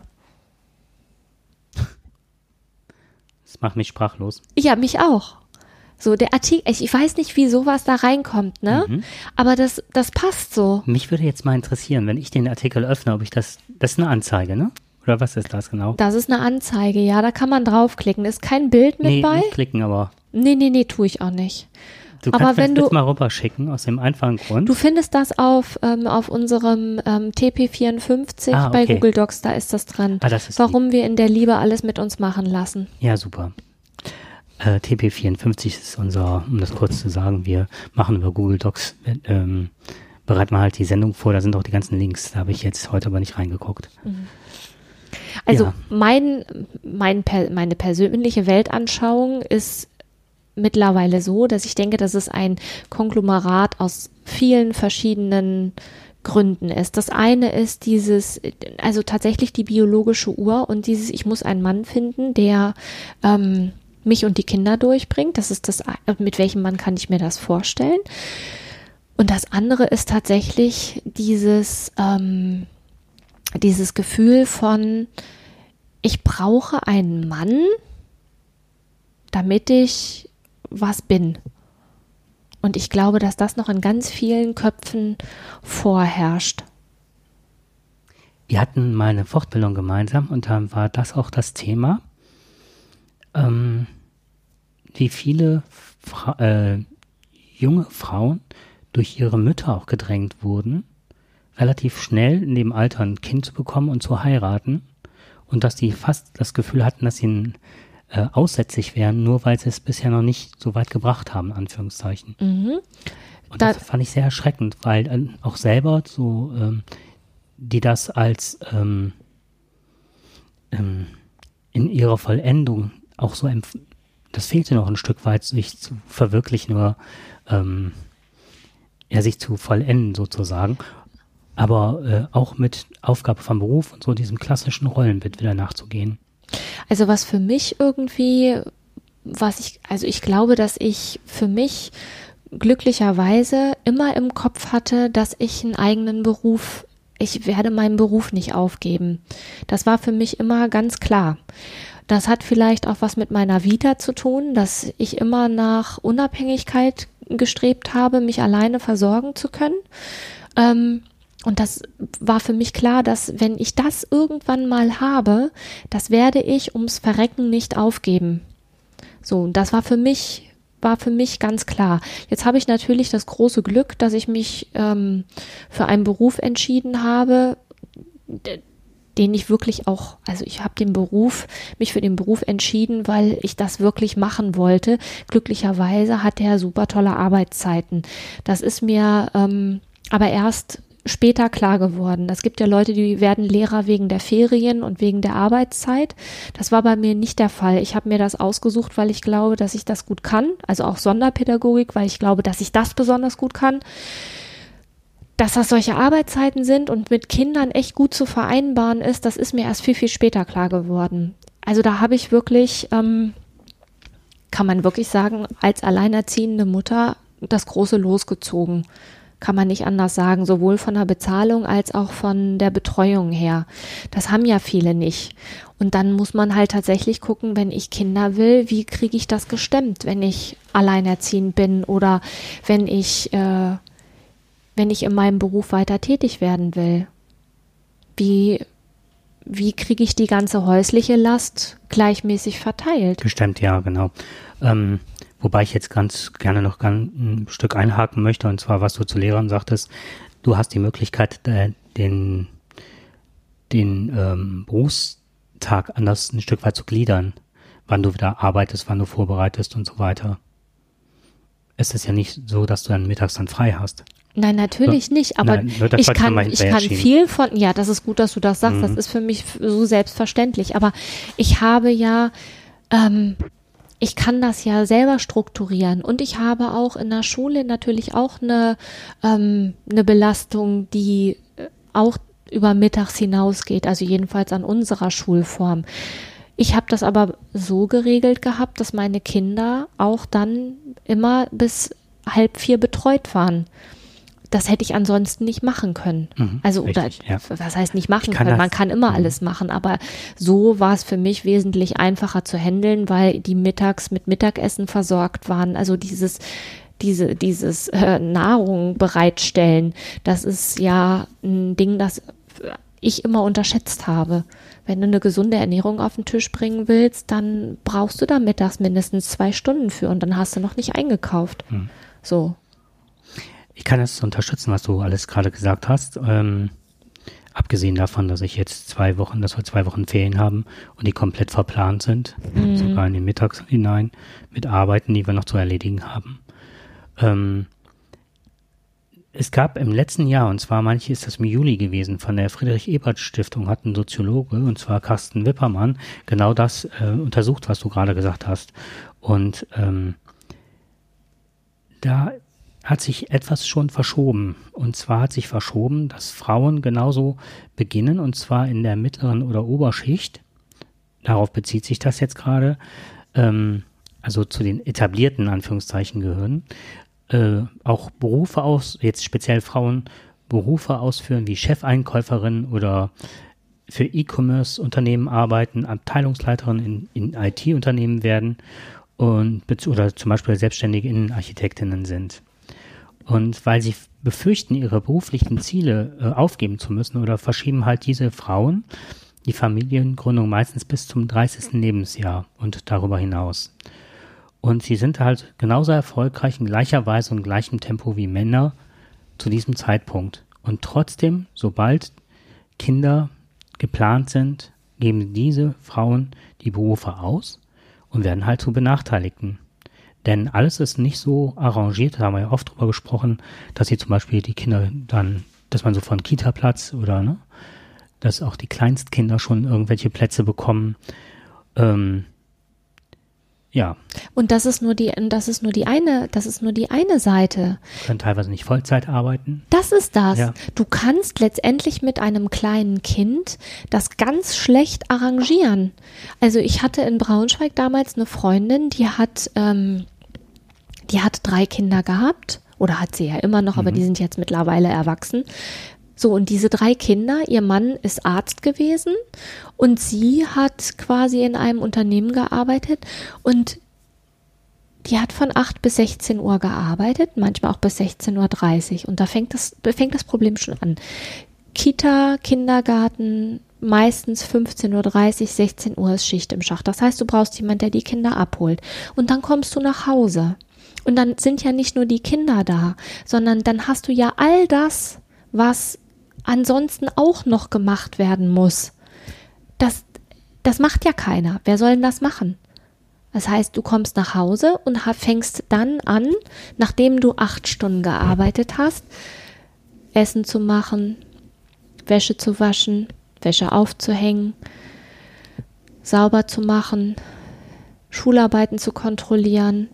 Das macht mich sprachlos. Ja, mich auch. So, der Artikel, ich, ich weiß nicht, wie sowas da reinkommt, ne? Mhm. Aber das, das passt so. Mich würde jetzt mal interessieren, wenn ich den Artikel öffne, ob ich das, das ist eine Anzeige, ne? Oder was ist das genau? Das ist eine Anzeige, ja, da kann man draufklicken. Ist kein Bild mit nee, bei? nicht klicken, aber Nee, nee, nee, tue ich auch nicht. du Aber kannst wenn das du- mal rüberschicken, aus dem einfachen Grund. Du findest das auf, ähm, auf unserem ähm, TP54 Ah, bei okay. Google Docs, da ist das dran. Ah, das ist Warum wir in der Liebe alles mit uns machen lassen. Ja, super. Äh, TP54 ist unser, um das kurz zu sagen, wir machen über Google Docs, äh, ähm, bereiten wir halt die Sendung vor, da sind auch die ganzen Links, da habe ich jetzt heute aber nicht reingeguckt. Also Ja. mein, mein, meine persönliche Weltanschauung ist mittlerweile so, dass ich denke, dass es ein Konglomerat aus vielen verschiedenen Gründen ist. Das eine ist dieses, also tatsächlich die biologische Uhr und dieses, ich muss einen Mann finden, der ähm, mich und die Kinder durchbringt. Das ist das, mit welchem Mann kann ich mir das vorstellen? Und das andere ist tatsächlich dieses, ähm, dieses Gefühl von, ich brauche einen Mann, damit ich was bin. Und ich glaube, dass das noch in ganz vielen Köpfen vorherrscht. Wir hatten mal eine Fortbildung gemeinsam und dann war das auch das Thema, ähm, wie viele Fra äh, junge Frauen durch ihre Mütter auch gedrängt wurden, relativ schnell in dem Alter ein Kind zu bekommen und zu heiraten und dass die fast das Gefühl hatten, dass sie ein, äh, aussätzlich wären, nur weil sie es bisher noch nicht so weit gebracht haben, in Anführungszeichen. Und Da- das fand ich sehr erschreckend, weil äh, auch selber so, ähm, die das als ähm, ähm, in ihrer Vollendung auch so das fehlte noch ein Stück weit, sich zu verwirklichen oder ähm, ja, sich zu vollenden sozusagen. Aber äh, auch mit Aufgabe vom Beruf und so diesem klassischen Rollenbild wieder nachzugehen. Also was für mich irgendwie, was ich, also ich glaube, dass ich für mich glücklicherweise immer im Kopf hatte, dass ich einen eigenen Beruf, ich werde meinen Beruf nicht aufgeben. Das war für mich immer ganz klar. Das hat vielleicht auch was mit meiner Vita zu tun, dass ich immer nach Unabhängigkeit gestrebt habe, mich alleine versorgen zu können. Ähm, und das war für mich klar, dass wenn ich das irgendwann mal habe, das werde ich ums Verrecken nicht aufgeben. So, das war für mich, war für mich ganz klar. Jetzt habe ich natürlich das große Glück, dass ich mich ähm, für einen Beruf entschieden habe, den ich wirklich auch, also ich habe den Beruf, mich für den Beruf entschieden, weil ich das wirklich machen wollte. Glücklicherweise hat er super tolle Arbeitszeiten. Das ist mir ähm, aber erst später klar geworden. Es gibt ja Leute, die werden Lehrer wegen der Ferien und wegen der Arbeitszeit. Das war bei mir nicht der Fall. Ich habe mir das ausgesucht, weil ich glaube, dass ich das gut kann. Also auch Sonderpädagogik, weil ich glaube, dass ich das besonders gut kann. Dass das solche Arbeitszeiten sind und mit Kindern echt gut zu vereinbaren ist, das ist mir erst viel, viel später klar geworden. Also da habe ich wirklich, ähm, kann man wirklich sagen, als alleinerziehende Mutter das große losgezogen. Kann man nicht anders sagen, sowohl von der Bezahlung als auch von der Betreuung her. Das haben ja viele nicht. Und dann muss man halt tatsächlich gucken, wenn ich Kinder will, wie kriege ich das gestemmt, wenn ich alleinerziehend bin oder wenn ich, äh, wenn ich in meinem Beruf weiter tätig werden will. Wie, wie kriege ich die ganze häusliche Last gleichmäßig verteilt? Gestemmt, ja, genau. Ähm, wobei ich jetzt ganz gerne noch ein Stück einhaken möchte, und zwar, was du zu Lehrern sagtest, du hast die Möglichkeit, äh, den, den ähm, Berufstag anders ein Stück weit zu gliedern, wann du wieder arbeitest, wann du vorbereitest und so weiter. Es ist ja nicht so, dass du dann mittags dann frei hast. Nein, natürlich nicht, aber Nein, ich kann, ich kann viel von, ja, das ist gut, dass du das sagst, das ist für mich so selbstverständlich, aber ich habe ja, ähm, ich kann das ja selber strukturieren. Und ich habe auch in der Schule natürlich auch eine, ähm, eine Belastung, die äh, auch über mittags hinausgeht, also jedenfalls an unserer Schulform. Ich habe das aber so geregelt gehabt, dass meine Kinder auch dann immer bis halb vier betreut waren das hätte ich ansonsten nicht machen können. Mhm, also, oder, richtig, ja. was heißt nicht machen kann können? Man kann immer Mhm. alles machen, aber so war es für mich wesentlich einfacher zu handeln, weil die mittags mit Mittagessen versorgt waren. Also dieses, diese, dieses äh, Nahrung bereitstellen, das ist ja ein Ding, das ich immer unterschätzt habe. Wenn du eine gesunde Ernährung auf den Tisch bringen willst, dann brauchst du da mittags mindestens zwei Stunden für und dann hast du noch nicht eingekauft. Mhm. So. Ich kann es unterstützen, was du alles gerade gesagt hast. Ähm, abgesehen davon, dass ich jetzt zwei Wochen, dass wir zwei Wochen Ferien haben und die komplett verplant sind, sogar in den Mittags hinein, mit Arbeiten, die wir noch zu erledigen haben. Ähm, es gab im letzten Jahr, und zwar manche ist das im Juli gewesen, von der Friedrich-Ebert-Stiftung hat ein Soziologe, und zwar Carsten Wippermann, genau das äh, untersucht, was du gerade gesagt hast. Und ähm, da hat sich etwas schon verschoben. Und zwar hat sich verschoben, dass Frauen genauso beginnen, und zwar in der mittleren oder Oberschicht. Darauf bezieht sich das jetzt gerade. Ähm, also zu den etablierten Anführungszeichen gehören. Äh, auch Berufe aus, jetzt speziell Frauen, Berufe ausführen wie Chefeinkäuferin oder für E-Commerce-Unternehmen arbeiten, Abteilungsleiterin in, in IT-Unternehmen werden und oder zum Beispiel selbstständige Innenarchitektinnen sind. Und weil sie befürchten, ihre beruflichen Ziele äh, aufgeben zu müssen oder verschieben halt diese Frauen die Familiengründung meistens bis zum 30. Lebensjahr und darüber hinaus. Und sie sind halt genauso erfolgreich in gleicher Weise und gleichem Tempo wie Männer zu diesem Zeitpunkt. Und trotzdem, sobald Kinder geplant sind, geben diese Frauen die Berufe aus und werden halt zu Benachteiligten. Denn alles ist nicht so arrangiert, da haben wir ja oft drüber gesprochen, dass sie zum Beispiel die Kinder dann, dass man so von Kita-Platz oder, ne, dass auch die Kleinstkinder schon irgendwelche Plätze bekommen. Ähm, ja, Und das ist nur die, das ist nur die eine, das ist nur die eine Seite. können teilweise nicht Vollzeit arbeiten. Das ist das. Ja. Du kannst letztendlich mit einem kleinen Kind das ganz schlecht arrangieren. Also ich hatte in Braunschweig damals eine Freundin, die hat, ähm, die hat drei Kinder gehabt oder hat sie ja immer noch, aber die sind jetzt mittlerweile erwachsen. So, und diese drei Kinder, ihr Mann ist Arzt gewesen und sie hat quasi in einem Unternehmen gearbeitet und die hat von 8 bis 16 Uhr gearbeitet, manchmal auch bis 16.30 Uhr. Und da fängt das, fängt das Problem schon an. Kita, Kindergarten, meistens 15.30 Uhr, 16 Uhr ist Schicht im Schacht. Das heißt, du brauchst jemanden, der die Kinder abholt. Und dann kommst du nach Hause. Und dann sind ja nicht nur die Kinder da, sondern dann hast du ja all das, was ansonsten auch noch gemacht werden muss. Das, das macht ja keiner. Wer soll denn das machen? Das heißt, du kommst nach Hause und fängst dann an, nachdem du acht Stunden gearbeitet hast, Essen zu machen, Wäsche zu waschen, Wäsche aufzuhängen, sauber zu machen, Schularbeiten zu kontrollieren,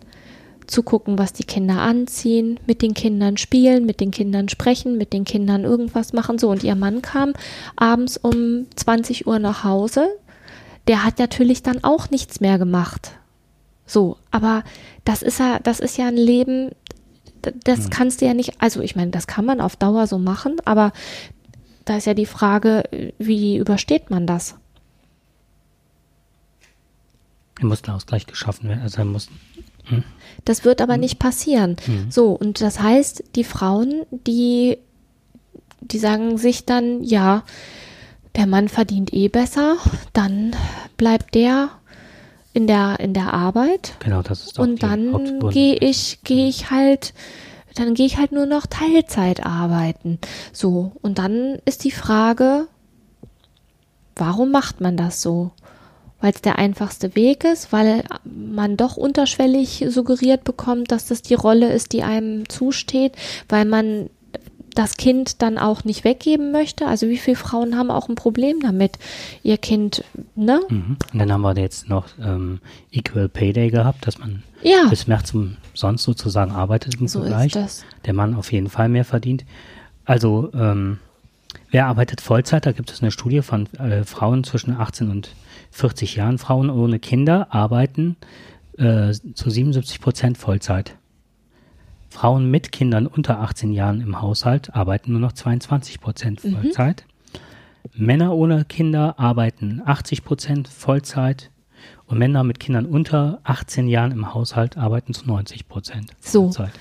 zu gucken, was die Kinder anziehen, mit den Kindern spielen, mit den Kindern sprechen, mit den Kindern irgendwas machen. So, und ihr Mann kam abends um 20 Uhr nach Hause. Der hat natürlich dann auch nichts mehr gemacht. So, aber das ist ja, das ist ja ein Leben, das kannst du ja nicht, also ich meine, das kann man auf Dauer so machen, aber da ist ja die Frage, wie übersteht man das? Er muss ein Ausgleich geschaffen werden. Also er muss, Das wird aber nicht passieren. So, und das heißt, die Frauen, die, die sagen sich dann, ja, der Mann verdient eh besser, dann bleibt der in der, in der Arbeit genau, das ist doch und dann gehe ich, gehe ich halt, dann gehe ich halt nur noch Teilzeit arbeiten. So, und dann ist die Frage, warum macht man das so? Weil es der einfachste Weg ist, weil man doch unterschwellig suggeriert bekommt, dass das die Rolle ist, die einem zusteht, weil man das Kind dann auch nicht weggeben möchte. Also wie viele Frauen haben auch ein Problem damit, ihr Kind, ne? Mhm. Und dann haben wir jetzt noch ähm, Equal Pay Day gehabt, dass man Ja, bis März umsonst sozusagen arbeitet im so Vergleich. ist das. Der Mann auf jeden Fall mehr verdient. Also, ähm, wer arbeitet Vollzeit? Da gibt es eine Studie von äh, Frauen zwischen 18 und 40 Jahren. Frauen ohne Kinder arbeiten äh, zu 77 Prozent Vollzeit. Frauen mit Kindern unter 18 Jahren im Haushalt arbeiten nur noch 22 Prozent Mhm. Vollzeit. Männer ohne Kinder arbeiten 80 Prozent Vollzeit. Und Männer mit Kindern unter 18 Jahren im Haushalt arbeiten zu 90 Prozent So. Vollzeit.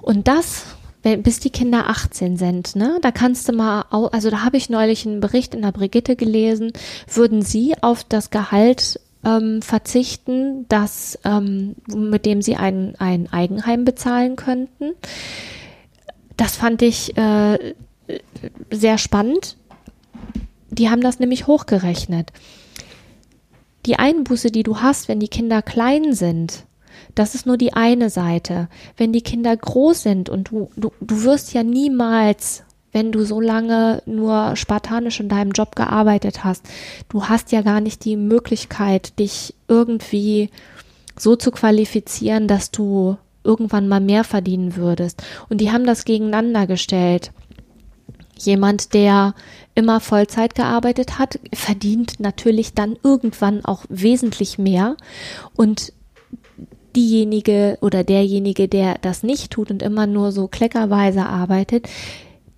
Und das, bis die Kinder 18 sind, ne, da kannst du mal, also da habe ich neulich einen Bericht in der Brigitte gelesen, würden sie auf das Gehalt ähm, verzichten, das, ähm, mit dem sie ein, ein Eigenheim bezahlen könnten. Das fand ich äh, sehr spannend. Die haben das nämlich hochgerechnet. Die Einbuße, die du hast, wenn die Kinder klein sind, das ist nur die eine Seite. Wenn die Kinder groß sind und du, du, du wirst ja niemals, wenn du so lange nur spartanisch in deinem Job gearbeitet hast, du hast ja gar nicht die Möglichkeit, dich irgendwie so zu qualifizieren, dass du irgendwann mal mehr verdienen würdest. Und die haben das gegeneinander gestellt. Jemand, der immer Vollzeit gearbeitet hat, verdient natürlich dann irgendwann auch wesentlich mehr. Und diejenige oder derjenige, der das nicht tut und immer nur so kleckerweise arbeitet,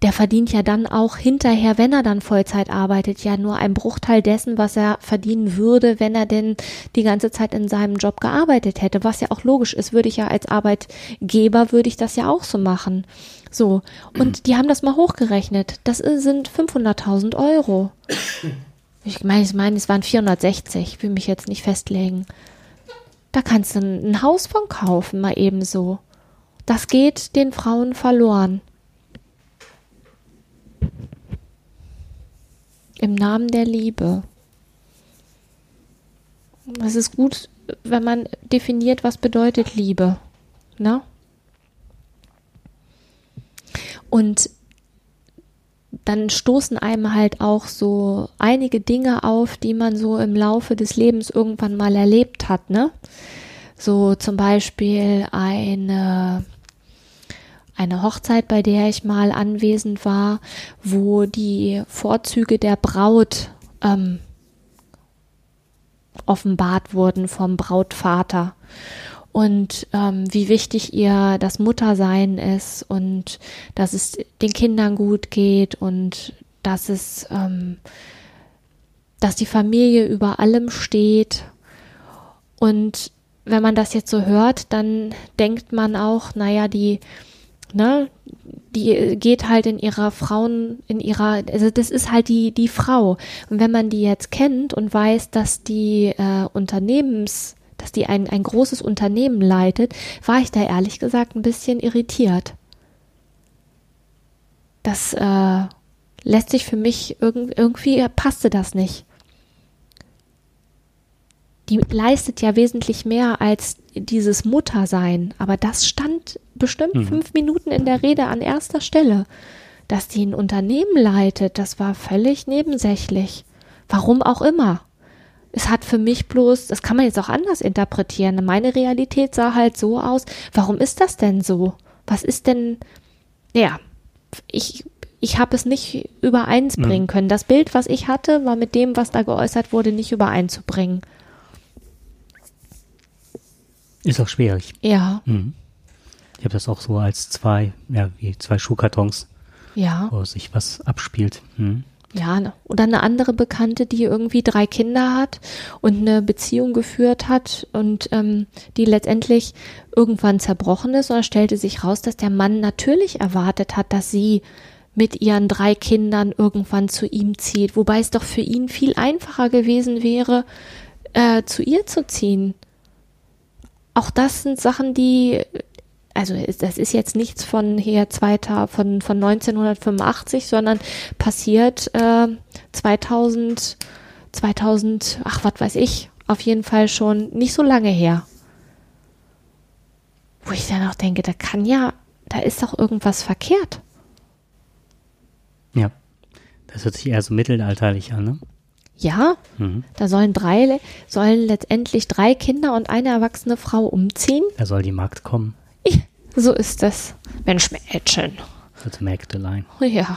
der verdient ja dann auch hinterher, wenn er dann Vollzeit arbeitet, ja nur einen Bruchteil dessen, was er verdienen würde, wenn er denn die ganze Zeit in seinem Job gearbeitet hätte. Was ja auch logisch ist, würde ich ja als Arbeitgeber, würde ich das ja auch so machen. So. Und die haben das mal hochgerechnet. Das sind 500.000 Euro. Ich meine, ich meine, es waren 460. Ich will mich jetzt nicht festlegen. Da kannst du ein Haus von kaufen, mal ebenso. Das geht den Frauen verloren. Im Namen der Liebe. Es ist gut, wenn man definiert, was bedeutet Liebe. Ne? Und dann stoßen einem halt auch so einige Dinge auf, die man so im Laufe des Lebens irgendwann mal erlebt hat, ne? So zum Beispiel eine, eine Hochzeit, bei der ich mal anwesend war, wo die Vorzüge der Braut ähm, offenbart wurden vom Brautvater und ähm, wie wichtig ihr das Muttersein ist und dass es den Kindern gut geht und dass es, ähm, dass die Familie über allem steht. Und wenn man das jetzt so hört, dann denkt man auch, naja, die, ne, die geht halt in ihrer Frauen, in ihrer, also das ist halt die, die Frau. Und wenn man die jetzt kennt und weiß, dass die äh, Unternehmens, dass die ein, ein großes Unternehmen leitet, war ich da ehrlich gesagt ein bisschen irritiert. Das äh, lässt sich für mich irgendwie, irgendwie passte das nicht. Die leistet ja wesentlich mehr als dieses Muttersein, aber das stand bestimmt Mhm. fünf Minuten in der Rede an erster Stelle. Dass die ein Unternehmen leitet, das war völlig nebensächlich. Warum auch immer. Es hat für mich bloß, das kann man jetzt auch anders interpretieren. Meine Realität sah halt so aus. Warum ist das denn so? Was ist denn, ja, ich, ich habe es nicht übereinsbringen können. Das Bild, was ich hatte, war mit dem, was da geäußert wurde, nicht übereinzubringen. Ist auch schwierig. Ja, Mhm. Ich habe das auch so als zwei, ja, wie zwei Schuhkartons, ja. wo sich was abspielt. Mhm. Ja, ne. oder eine andere Bekannte, die irgendwie drei Kinder hat und eine Beziehung geführt hat und ähm, die letztendlich irgendwann zerbrochen ist und es stellte sich raus, dass der Mann natürlich erwartet hat, dass sie mit ihren drei Kindern irgendwann zu ihm zieht, wobei es doch für ihn viel einfacher gewesen wäre, äh, zu ihr zu ziehen. Auch das sind Sachen, die also das ist jetzt nichts von hier zweiter von von 1985, sondern passiert äh, 2000 2000 ach was weiß ich auf jeden Fall schon nicht so lange her. Wo ich dann auch denke, da kann ja da ist doch irgendwas verkehrt. Ja. Das hört sich eher so mittelalterlich an, ne? Ja, Mhm. da sollen drei sollen letztendlich drei Kinder und eine erwachsene Frau umziehen. Da soll die Magd kommen. So ist das. Mensch, Mädchen. Also Magdalene. Ja.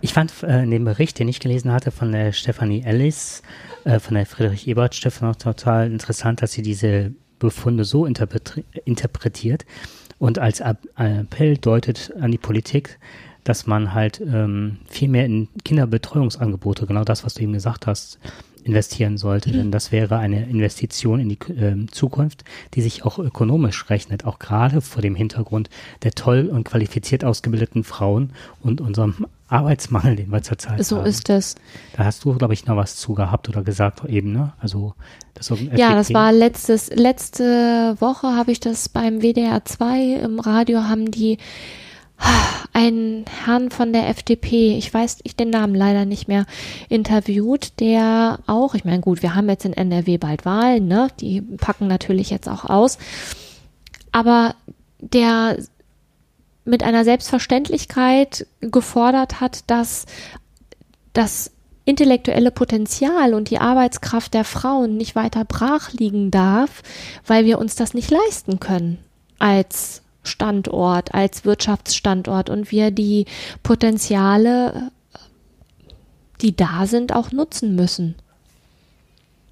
Ich fand äh, in dem Bericht, den ich gelesen hatte von der Stephanie Ellis, äh, von der Friedrich Ebert Stiftung auch total interessant, dass sie diese Befunde so interpretri interpretiert. Und als Appell deutet an die Politik, dass man halt ähm, viel mehr in Kinderbetreuungsangebote, genau das, was du eben gesagt hast, investieren sollte. Mhm. Denn das wäre eine Investition in die äh, Zukunft, die sich auch ökonomisch rechnet, auch gerade vor dem Hintergrund der toll und qualifiziert ausgebildeten Frauen und unserem Arbeitsmangel, den wir zurzeit so haben. So ist es. Da hast du, glaube ich, noch was zu gehabt oder gesagt eben, ne? Also das Ja, das war letztes, letzte Woche habe ich das beim WDR 2 im Radio haben die einen Herrn von der FDP, ich weiß ich den Namen leider nicht mehr, interviewt, der auch, ich meine, gut, wir haben jetzt in NRW bald Wahlen, ne? Die packen natürlich jetzt auch aus. Aber der mit einer Selbstverständlichkeit gefordert hat, dass das intellektuelle Potenzial und die Arbeitskraft der Frauen nicht weiter brach liegen darf, weil wir uns das nicht leisten können als Standort, als Wirtschaftsstandort und wir die Potenziale, die da sind, auch nutzen müssen.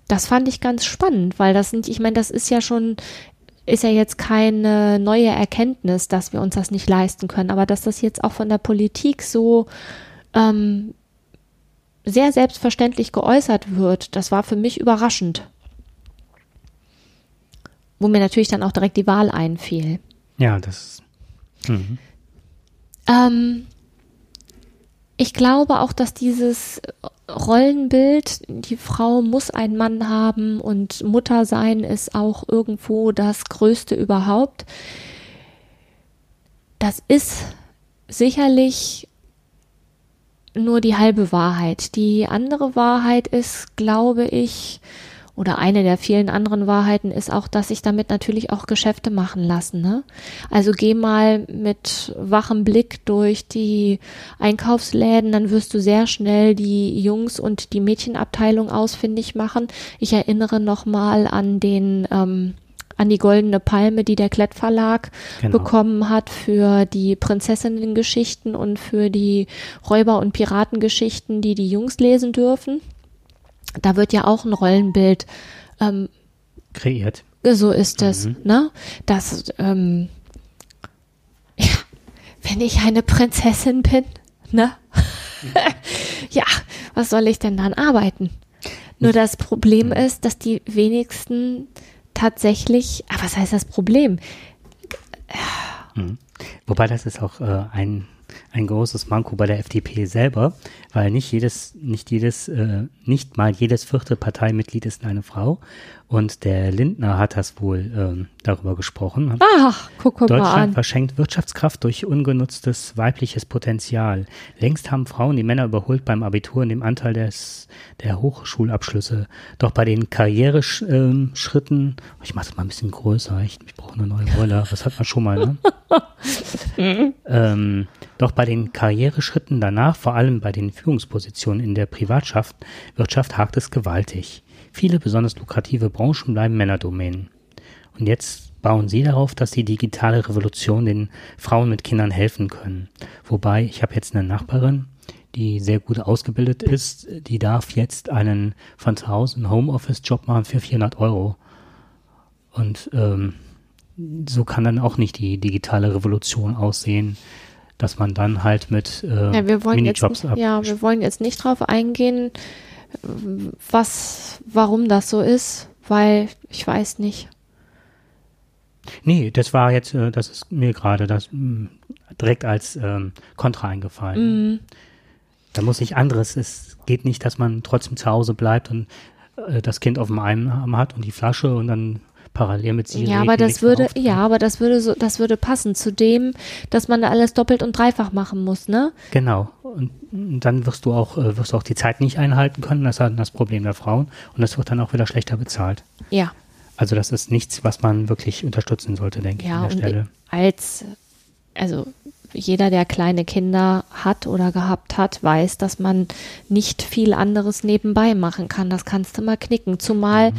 Das fand ich ganz spannend, weil das sind, ich meine, das ist ja schon, ist ja jetzt keine neue Erkenntnis, dass wir uns das nicht leisten können, aber dass das jetzt auch von der Politik so ähm, sehr selbstverständlich geäußert wird, das war für mich überraschend. Wo mir natürlich dann auch direkt die Wahl einfiel. Ja, das. Mhm. Ähm, ich glaube auch, dass dieses Rollenbild, die Frau muss einen Mann haben und Mutter sein ist auch irgendwo das Größte überhaupt. Das ist sicherlich nur die halbe Wahrheit. Die andere Wahrheit ist, glaube ich, oder eine der vielen anderen Wahrheiten ist auch, dass sich damit natürlich auch Geschäfte machen lassen. Ne? Also geh mal mit wachem Blick durch die Einkaufsläden, dann wirst du sehr schnell die Jungs- und die Mädchenabteilung ausfindig machen. Ich erinnere nochmal an den ähm, an die goldene Palme, die der Klettverlag genau. bekommen hat für die Prinzessinnen-Geschichten und für die Räuber- und Piratengeschichten, die die Jungs lesen dürfen da wird ja auch ein Rollenbild ähm, kreiert. So ist es, mhm. ne? Das, ähm, ja, wenn ich eine Prinzessin bin, ne? ja, was soll ich denn dann arbeiten? Nur das Problem mhm. ist, dass die wenigsten tatsächlich, aber ah, was heißt das Problem? Mhm. Wobei das ist auch äh, ein ein großes Manko bei der FDP selber, weil nicht jedes, nicht jedes, äh, nicht mal jedes vierte Parteimitglied ist eine Frau. Und der Lindner hat das wohl ähm, darüber gesprochen. Ach, guck mal Deutschland an. verschenkt Wirtschaftskraft durch ungenutztes weibliches Potenzial. Längst haben Frauen die Männer überholt beim Abitur in dem Anteil des, der Hochschulabschlüsse. Doch bei den Karriereschritten, ähm, ich mache es mal ein bisschen größer, ich, ich brauche eine neue Rolle, das hat man schon mal, ne? ähm, doch bei den Karriereschritten danach, vor allem bei den Führungspositionen in der Privatwirtschaft, Wirtschaft hakt es gewaltig. Viele besonders lukrative Branchen bleiben Männerdomänen. Und jetzt bauen sie darauf, dass die digitale Revolution den Frauen mit Kindern helfen können. Wobei, ich habe jetzt eine Nachbarin, die sehr gut ausgebildet ist, die darf jetzt einen von zu Hause einen Homeoffice-Job machen für 400 Euro. Und ähm, so kann dann auch nicht die digitale Revolution aussehen, dass man dann halt mit äh, ja, wir wollen Minijobs jetzt, Ja, wir wollen jetzt nicht drauf eingehen, was, warum das so ist, weil ich weiß nicht. Nee, das war jetzt, äh, das ist mir gerade das mh, direkt als ähm, Kontra eingefallen. Mm. Da muss ich anderes. Es geht nicht, dass man trotzdem zu Hause bleibt und äh, das Kind auf dem Arm hat und die Flasche und dann parallel mit Siri. Ja, aber das würde, ja, aber das würde so, das würde passen zu dem, dass man alles doppelt und dreifach machen muss, ne? Genau. Und dann wirst du auch, äh, wirst du auch die Zeit nicht einhalten können. Das ist halt das Problem der Frauen. Und das wird dann auch wieder schlechter bezahlt. Ja. Also das ist nichts, was man wirklich unterstützen sollte, denke ja, ich, an der Stelle. Als, also jeder, der kleine Kinder hat oder gehabt hat, weiß, dass man nicht viel anderes nebenbei machen kann. Das kannst du mal knicken. Zumal mhm.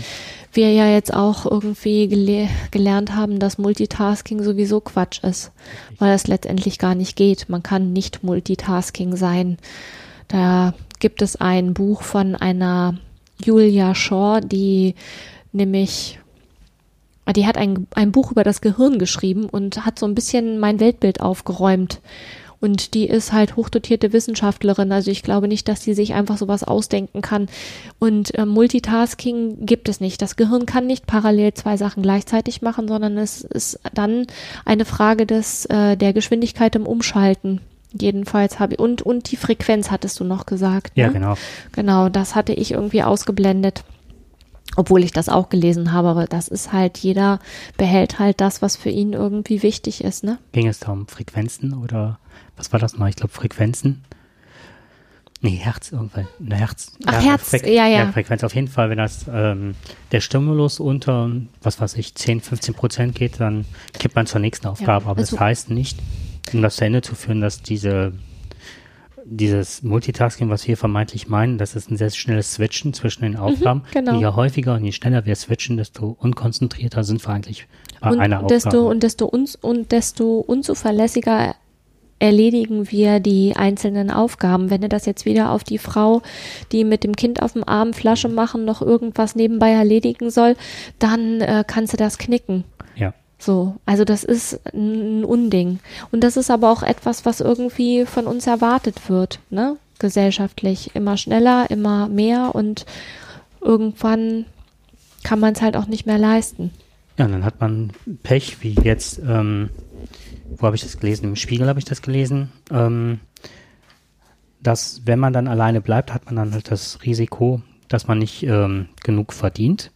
wir ja jetzt auch irgendwie gele gelernt haben, dass Multitasking sowieso Quatsch ist, weil es letztendlich gar nicht geht. Man kann nicht Multitasking sein. Da gibt es ein Buch von einer Julia Shaw, die nämlich die hat ein, ein Buch über das Gehirn geschrieben und hat so ein bisschen mein Weltbild aufgeräumt. Und die ist halt hochdotierte Wissenschaftlerin. Also ich glaube nicht, dass sie sich einfach sowas ausdenken kann. Und äh, Multitasking gibt es nicht. Das Gehirn kann nicht parallel zwei Sachen gleichzeitig machen, sondern es ist dann eine Frage des, äh, der Geschwindigkeit im Umschalten. Jedenfalls habe ich, und, und die Frequenz hattest du noch gesagt. Ne? Ja, genau. Genau, das hatte ich irgendwie ausgeblendet obwohl ich das auch gelesen habe, aber das ist halt, jeder behält halt das, was für ihn irgendwie wichtig ist, ne? Ging es da um Frequenzen oder was war das mal? Ich glaube Frequenzen. Nee, Herz irgendwann. Ne, Herz. Ach, ja, Herz, Frequ ja, ja. ja, Frequenz auf jeden Fall, wenn das ähm, der Stimulus unter, was weiß ich, 10, 15 Prozent geht, dann kippt man zur nächsten Aufgabe. Ja, aber also, das heißt nicht, um das zu Ende zu führen, dass diese dieses Multitasking, was wir vermeintlich meinen, das ist ein sehr schnelles Switchen zwischen den mhm, Aufgaben. Mhm, genau. Je häufiger und je schneller wir switchen, desto unkonzentrierter sind wir eigentlich bei und einer desto, Aufgabe. Und desto, uns, und desto unzuverlässiger erledigen wir die einzelnen Aufgaben. Wenn du das jetzt wieder auf die Frau, die mit dem Kind auf dem Arm Flasche machen, noch irgendwas nebenbei erledigen soll, dann äh, kannst du das knicken. Ja. So, also das ist ein Unding. Und das ist aber auch etwas, was irgendwie von uns erwartet wird, ne? Gesellschaftlich. Immer schneller, immer mehr und irgendwann kann man es halt auch nicht mehr leisten. Ja, und dann hat man Pech, wie jetzt, ähm, wo habe ich das gelesen? Im Spiegel habe ich das gelesen, ähm, dass wenn man dann alleine bleibt, hat man dann halt das Risiko, dass man nicht ähm, genug verdient.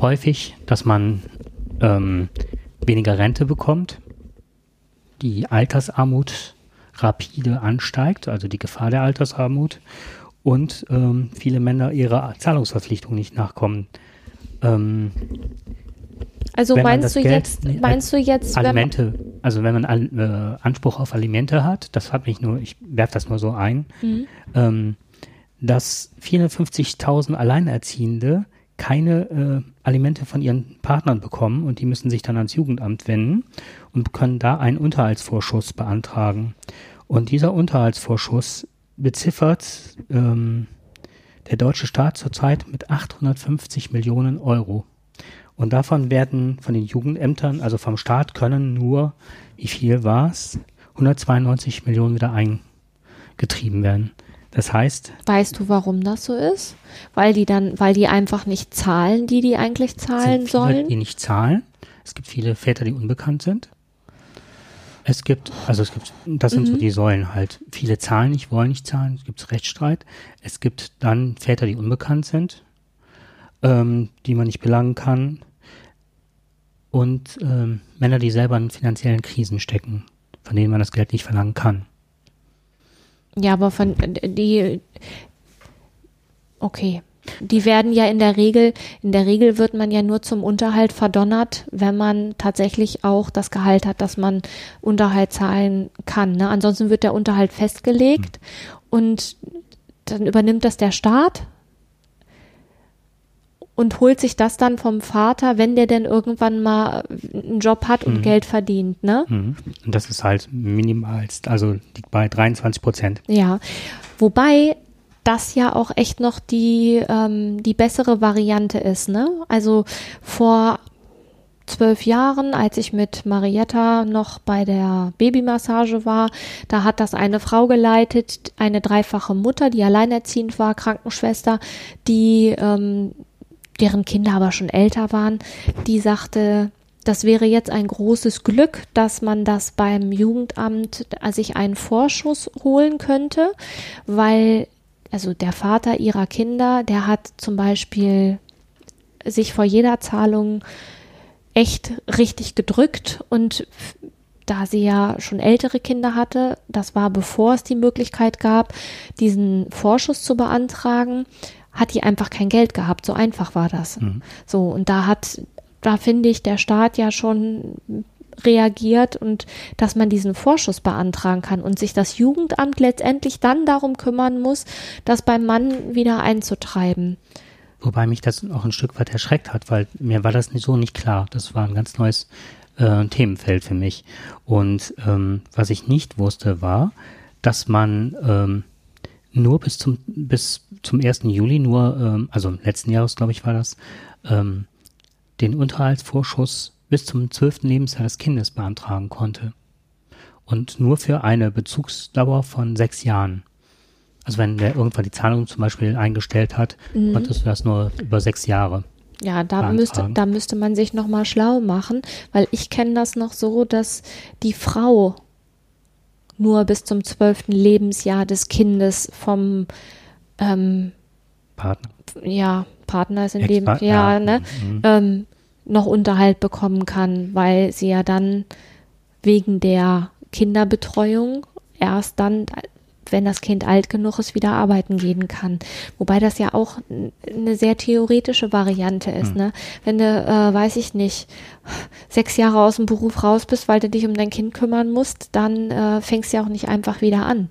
Häufig, dass man ähm, weniger Rente bekommt, die Altersarmut rapide ansteigt, also die Gefahr der Altersarmut und ähm, viele Männer ihrer Zahlungsverpflichtung nicht nachkommen. Ähm, also meinst du, Geld, jetzt, meinst du jetzt, Alimente, also wenn man äh, Anspruch auf Alimente hat, das hat mich nur, ich werfe das nur so ein, mhm. ähm, dass 450.000 Alleinerziehende keine äh, Alimente von ihren Partnern bekommen und die müssen sich dann ans Jugendamt wenden und können da einen Unterhaltsvorschuss beantragen. Und dieser Unterhaltsvorschuss beziffert ähm, der deutsche Staat zurzeit mit 850 Millionen Euro. Und davon werden von den Jugendämtern, also vom Staat, können nur, wie viel war es, 192 Millionen wieder eingetrieben werden. Das heißt. Weißt du, warum das so ist? Weil die dann, weil die einfach nicht zahlen, die die eigentlich zahlen viele, sollen? Die nicht zahlen. Es gibt viele Väter, die unbekannt sind. Es gibt, also es gibt, das sind mhm. so die Säulen halt. Viele zahlen nicht, wollen nicht zahlen. Es gibt Rechtsstreit. Es gibt dann Väter, die unbekannt sind, ähm, die man nicht belangen kann. Und ähm, Männer, die selber in finanziellen Krisen stecken, von denen man das Geld nicht verlangen kann. Ja, aber von die okay. Die werden ja in der Regel, in der Regel wird man ja nur zum Unterhalt verdonnert, wenn man tatsächlich auch das Gehalt hat, dass man Unterhalt zahlen kann. Ne? Ansonsten wird der Unterhalt festgelegt mhm. und dann übernimmt das der Staat und holt sich das dann vom Vater, wenn der denn irgendwann mal einen Job hat und mhm. Geld verdient, ne? Mhm. Und das ist halt minimal, also liegt bei 23 Prozent. Ja, wobei das ja auch echt noch die, ähm, die bessere Variante ist, ne? Also vor zwölf Jahren, als ich mit Marietta noch bei der Babymassage war, da hat das eine Frau geleitet, eine dreifache Mutter, die alleinerziehend war, Krankenschwester, die ähm, deren Kinder aber schon älter waren, die sagte, das wäre jetzt ein großes Glück, dass man das beim Jugendamt äh, sich einen Vorschuss holen könnte, weil also der Vater ihrer Kinder, der hat zum Beispiel sich vor jeder Zahlung echt richtig gedrückt und da sie ja schon ältere Kinder hatte, das war bevor es die Möglichkeit gab, diesen Vorschuss zu beantragen, hat die einfach kein Geld gehabt. So einfach war das. Mhm. So, und da hat, da finde ich, der Staat ja schon reagiert und dass man diesen Vorschuss beantragen kann und sich das Jugendamt letztendlich dann darum kümmern muss, das beim Mann wieder einzutreiben. Wobei mich das auch ein Stück weit erschreckt hat, weil mir war das so nicht klar. Das war ein ganz neues äh, Themenfeld für mich. Und ähm, was ich nicht wusste, war, dass man ähm, nur bis zum, bis zum 1. Juli nur, ähm, also letzten Jahres, glaube ich, war das, ähm, den Unterhaltsvorschuss bis zum zwölften Lebensjahr des Kindes beantragen konnte. Und nur für eine Bezugsdauer von sechs Jahren. Also wenn der irgendwann die Zahlung zum Beispiel eingestellt hat, Mhm. konntest du das nur über sechs Jahre. Ja, da beantragen. müsste, da müsste man sich nochmal schlau machen, weil ich kenne das noch so, dass die Frau nur bis zum zwölften Lebensjahr des Kindes vom ähm, Partner. ja, Partner ist in dem, ja, ne, Mhm. ähm, noch Unterhalt bekommen kann, weil sie ja dann wegen der Kinderbetreuung erst dann, wenn das Kind alt genug ist, wieder arbeiten gehen kann. Wobei das ja auch eine sehr theoretische Variante ist, ne? Wenn du, äh, weiß ich nicht, sechs Jahre aus dem Beruf raus bist, weil du dich um dein Kind kümmern musst, dann äh, fängst du ja auch nicht einfach wieder an.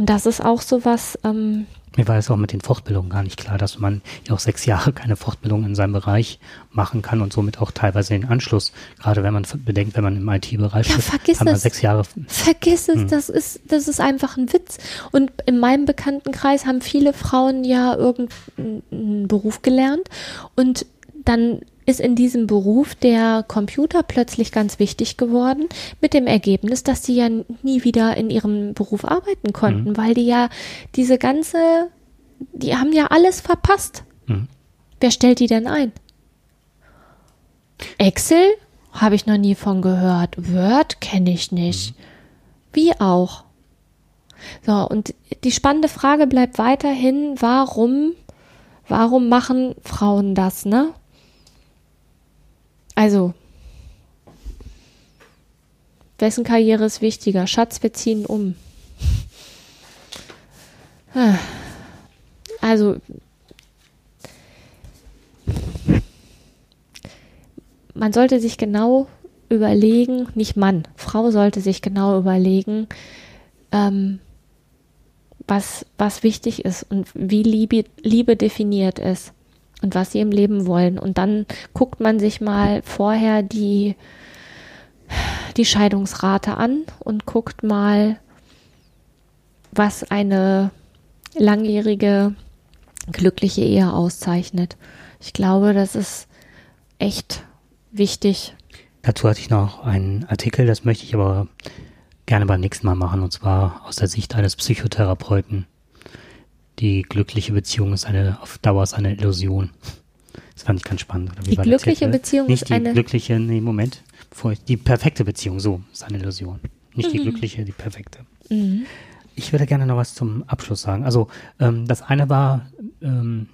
Und das ist auch so was, ähm, Mir war es auch mit den Fortbildungen gar nicht klar, dass man ja auch sechs Jahre keine Fortbildung in seinem Bereich machen kann und somit auch teilweise den Anschluss, gerade wenn man bedenkt, wenn man im IT-Bereich Ja, ist, vergiss hat man es. sechs Jahre. Vergiss Hm. es, das ist, das ist einfach ein Witz. Und in meinem Bekanntenkreis haben viele Frauen ja irgendeinen Beruf gelernt und dann ist in diesem Beruf der Computer plötzlich ganz wichtig geworden, mit dem Ergebnis, dass sie ja nie wieder in ihrem Beruf arbeiten konnten, weil die ja diese ganze, die haben ja alles verpasst. Mhm. Wer stellt die denn ein? Excel habe ich noch nie von gehört. Word kenne ich nicht. Wie auch. So, und die spannende Frage bleibt weiterhin, warum, warum machen Frauen das, ne? Also, wessen Karriere ist wichtiger? Schatz, wir ziehen um. Ah. Also, man sollte sich genau überlegen, nicht Mann, Frau sollte sich genau überlegen, ähm, was, was wichtig ist und wie Liebe, Liebe definiert ist und was sie im Leben wollen. Und dann guckt man sich mal vorher die, die Scheidungsrate an und guckt mal, was eine langjährige, glückliche Ehe auszeichnet. Ich glaube, das ist echt wichtig. Dazu hatte ich noch einen Artikel, das möchte ich aber gerne beim nächsten Mal machen, und zwar aus der Sicht eines Psychotherapeuten. Die glückliche Beziehung ist eine, auf Dauer ist eine Illusion. Das fand ich ganz spannend. Die glückliche? Beziehung Nicht ist die eine- glückliche, nee, Moment, bevor ich, die perfekte Beziehung, so, ist eine Illusion. Nicht Mhm. die glückliche, die perfekte. Ich würde gerne noch was zum Abschluss sagen. Also, ähm, das eine war, ähm,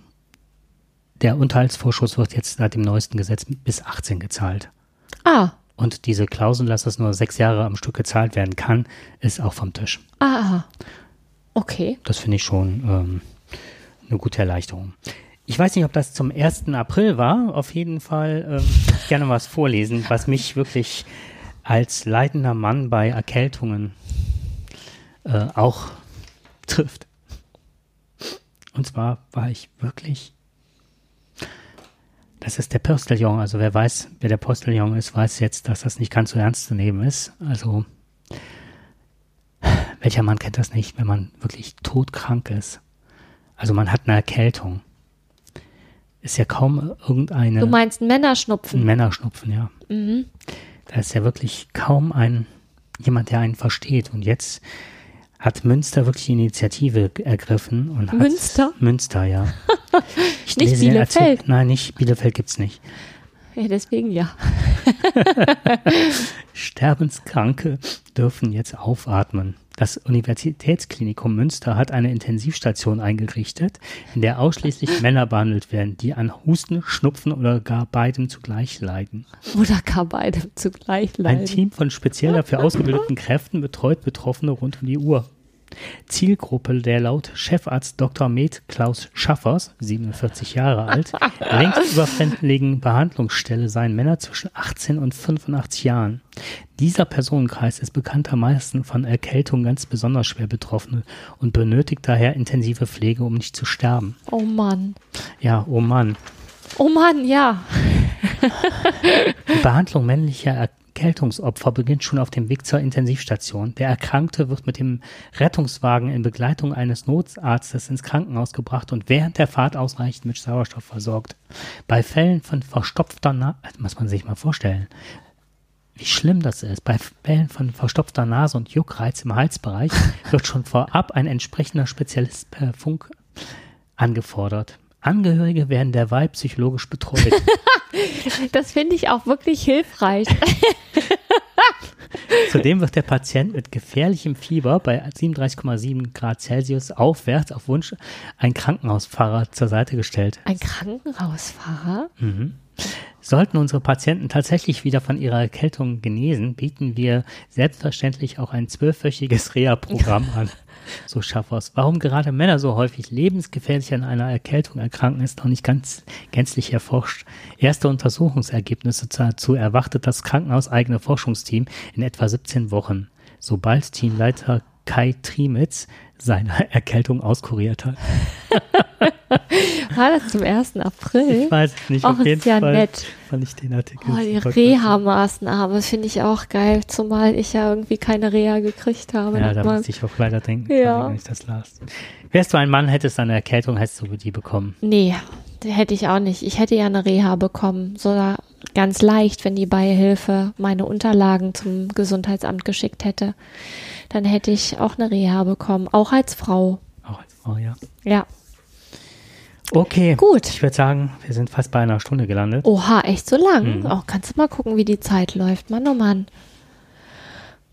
der Unterhaltsvorschuss wird jetzt seit dem neuesten Gesetz bis 18 gezahlt. Ah, Und diese Klausel, dass es nur sechs Jahre am Stück gezahlt werden kann, ist auch vom Tisch. ah, ah. Okay. Das finde ich schon ähm, eine gute Erleichterung. Ich weiß nicht, ob das zum 1. April war. Auf jeden Fall ähm, gerne was vorlesen, was mich wirklich als leitender Mann bei Erkältungen äh, auch trifft. Und zwar war ich wirklich. Das ist der Postillon. Also wer weiß, wer der Postillon ist, weiß jetzt, dass das nicht ganz so ernst zu nehmen ist. Also welcher Mann kennt das nicht, wenn man wirklich todkrank ist? Also man hat eine Erkältung. Ist ja kaum irgendeine Du meinst ein Männerschnupfen. Männerschnupfen, ja. Mhm. Da ist ja wirklich kaum ein jemand, der einen versteht. Und jetzt hat Münster wirklich die Initiative ergriffen und hat Münster? Münster, ja. Ich Nicht lese Bielefeld. Nein, nicht Bielefeld gibt's nicht. Ja, deswegen ja. Sterbenskranke dürfen jetzt aufatmen. Das Universitätsklinikum Münster hat eine Intensivstation eingerichtet, in der ausschließlich Männer behandelt werden, die an Husten, Schnupfen oder gar beidem zugleich leiden. Oder gar beide zugleich leiden. Ein Team von speziell dafür ausgebildeten Kräften betreut Betroffene rund um die Uhr. Zielgruppe der laut Chefarzt Dr. Med Klaus Schaffers, 47 Jahre alt, längst überfälligen Behandlungsstelle seien Männer zwischen 18 und 85 Jahren. Dieser Personenkreis ist bekanntermaßen von Erkältung ganz besonders schwer betroffen und benötigt daher intensive Pflege, um nicht zu sterben. Oh Mann. Ja, oh Mann. Oh Mann, ja. Die Behandlung männlicher Er Erkältungsopfer beginnt schon auf dem Weg zur Intensivstation. Der Erkrankte wird mit dem Rettungswagen in Begleitung eines Notarztes ins Krankenhaus gebracht und während der Fahrt ausreichend mit Sauerstoff versorgt. Bei Fällen von verstopfter Nase, muss man sich mal vorstellen, wie schlimm das ist. Bei Fällen von verstopfter Nase und Juckreiz im Halsbereich wird schon vorab ein entsprechender Spezialist per Funk angefordert. Angehörige werden derweil psychologisch betreut. Das finde ich auch wirklich hilfreich. Zudem wird der Patient mit gefährlichem Fieber bei 37,7 Grad Celsius aufwärts auf Wunsch ein Krankenhausfahrer zur Seite gestellt. Ein Krankenhausfahrer? Mhm. Sollten unsere Patienten tatsächlich wieder von ihrer Erkältung genesen, bieten wir selbstverständlich auch ein zwölfwöchiges Reha-Programm an. So Schaffers. Warum gerade Männer so häufig lebensgefährlich an einer Erkältung erkranken, ist noch nicht ganz gänzlich erforscht. Erste Untersuchungsergebnisse dazu erwartet das krankenhauseigene Forschungsteam in etwa 17 Wochen, sobald Teamleiter Kai Trimitz seine Erkältung auskuriert hat. War das zum 1. April? Ich weiß es nicht. Och, auf jeden ist ja Fall nett. fand ich den Artikel. Oh, die. Reha-Maßnahme finde ich auch geil, zumal ich ja irgendwie keine Reha gekriegt habe. Ja, da musste ich auch leider denken, Ja. wenn ich das las. Wärst du ein Mann, hättest du eine Erkältung, hättest du die bekommen. Nee, die hätte ich auch nicht. Ich hätte ja eine Reha bekommen. Sogar ganz leicht, wenn die Beihilfe meine Unterlagen zum Gesundheitsamt geschickt hätte. Dann hätte ich auch eine Reha bekommen. Auch als Frau. Auch als Frau, ja. Ja. Okay. Gut. Ich würde sagen, wir sind fast bei einer Stunde gelandet. Oha, echt so lang? Mhm. Oh, kannst du mal gucken, wie die Zeit läuft. Mann, oh Mann.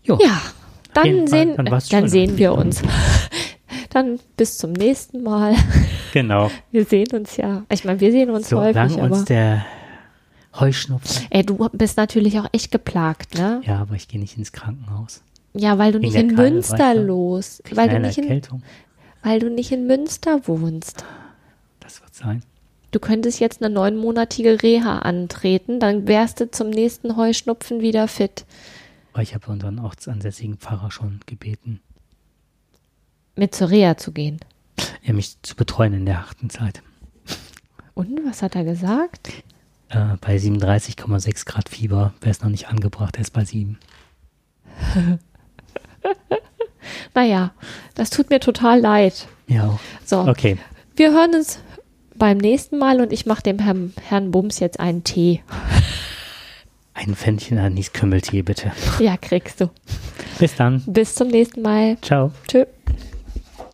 Jo. Ja, dann jeden Fall. sehen, Dann dann, sehen wir uns. Dann bis zum nächsten Mal. Genau. Wir sehen uns ja. Ich meine, wir sehen uns Solange häufig, aber. uns der Heuschnupfen. Ey, du bist natürlich auch echt geplagt, ne? Ja, aber ich gehe nicht ins Krankenhaus. Ja, weil du Wegen nicht in Münster du? los, weil du, nicht in, weil du nicht in Münster wohnst. Sein. Du könntest jetzt eine neunmonatige Reha antreten, dann wärst du zum nächsten Heuschnupfen wieder fit. Ich habe unseren ortsansässigen Pfarrer schon gebeten, Mit zur Reha zu gehen. er mich zu betreuen in der harten Zeit. Und was hat er gesagt? Äh, bei 37,6 Grad Fieber wäre es noch nicht angebracht, er ist bei 7. Naja, das tut mir total leid. Ja. So, Okay. wir hören uns beim nächsten Mal und ich mache dem Herrn, Herrn Bums jetzt einen Tee. Ein Pfännchen Anis-Kümmeltee, bitte. Ja, kriegst du. Bis dann. Bis zum nächsten Mal. Ciao. Tschö.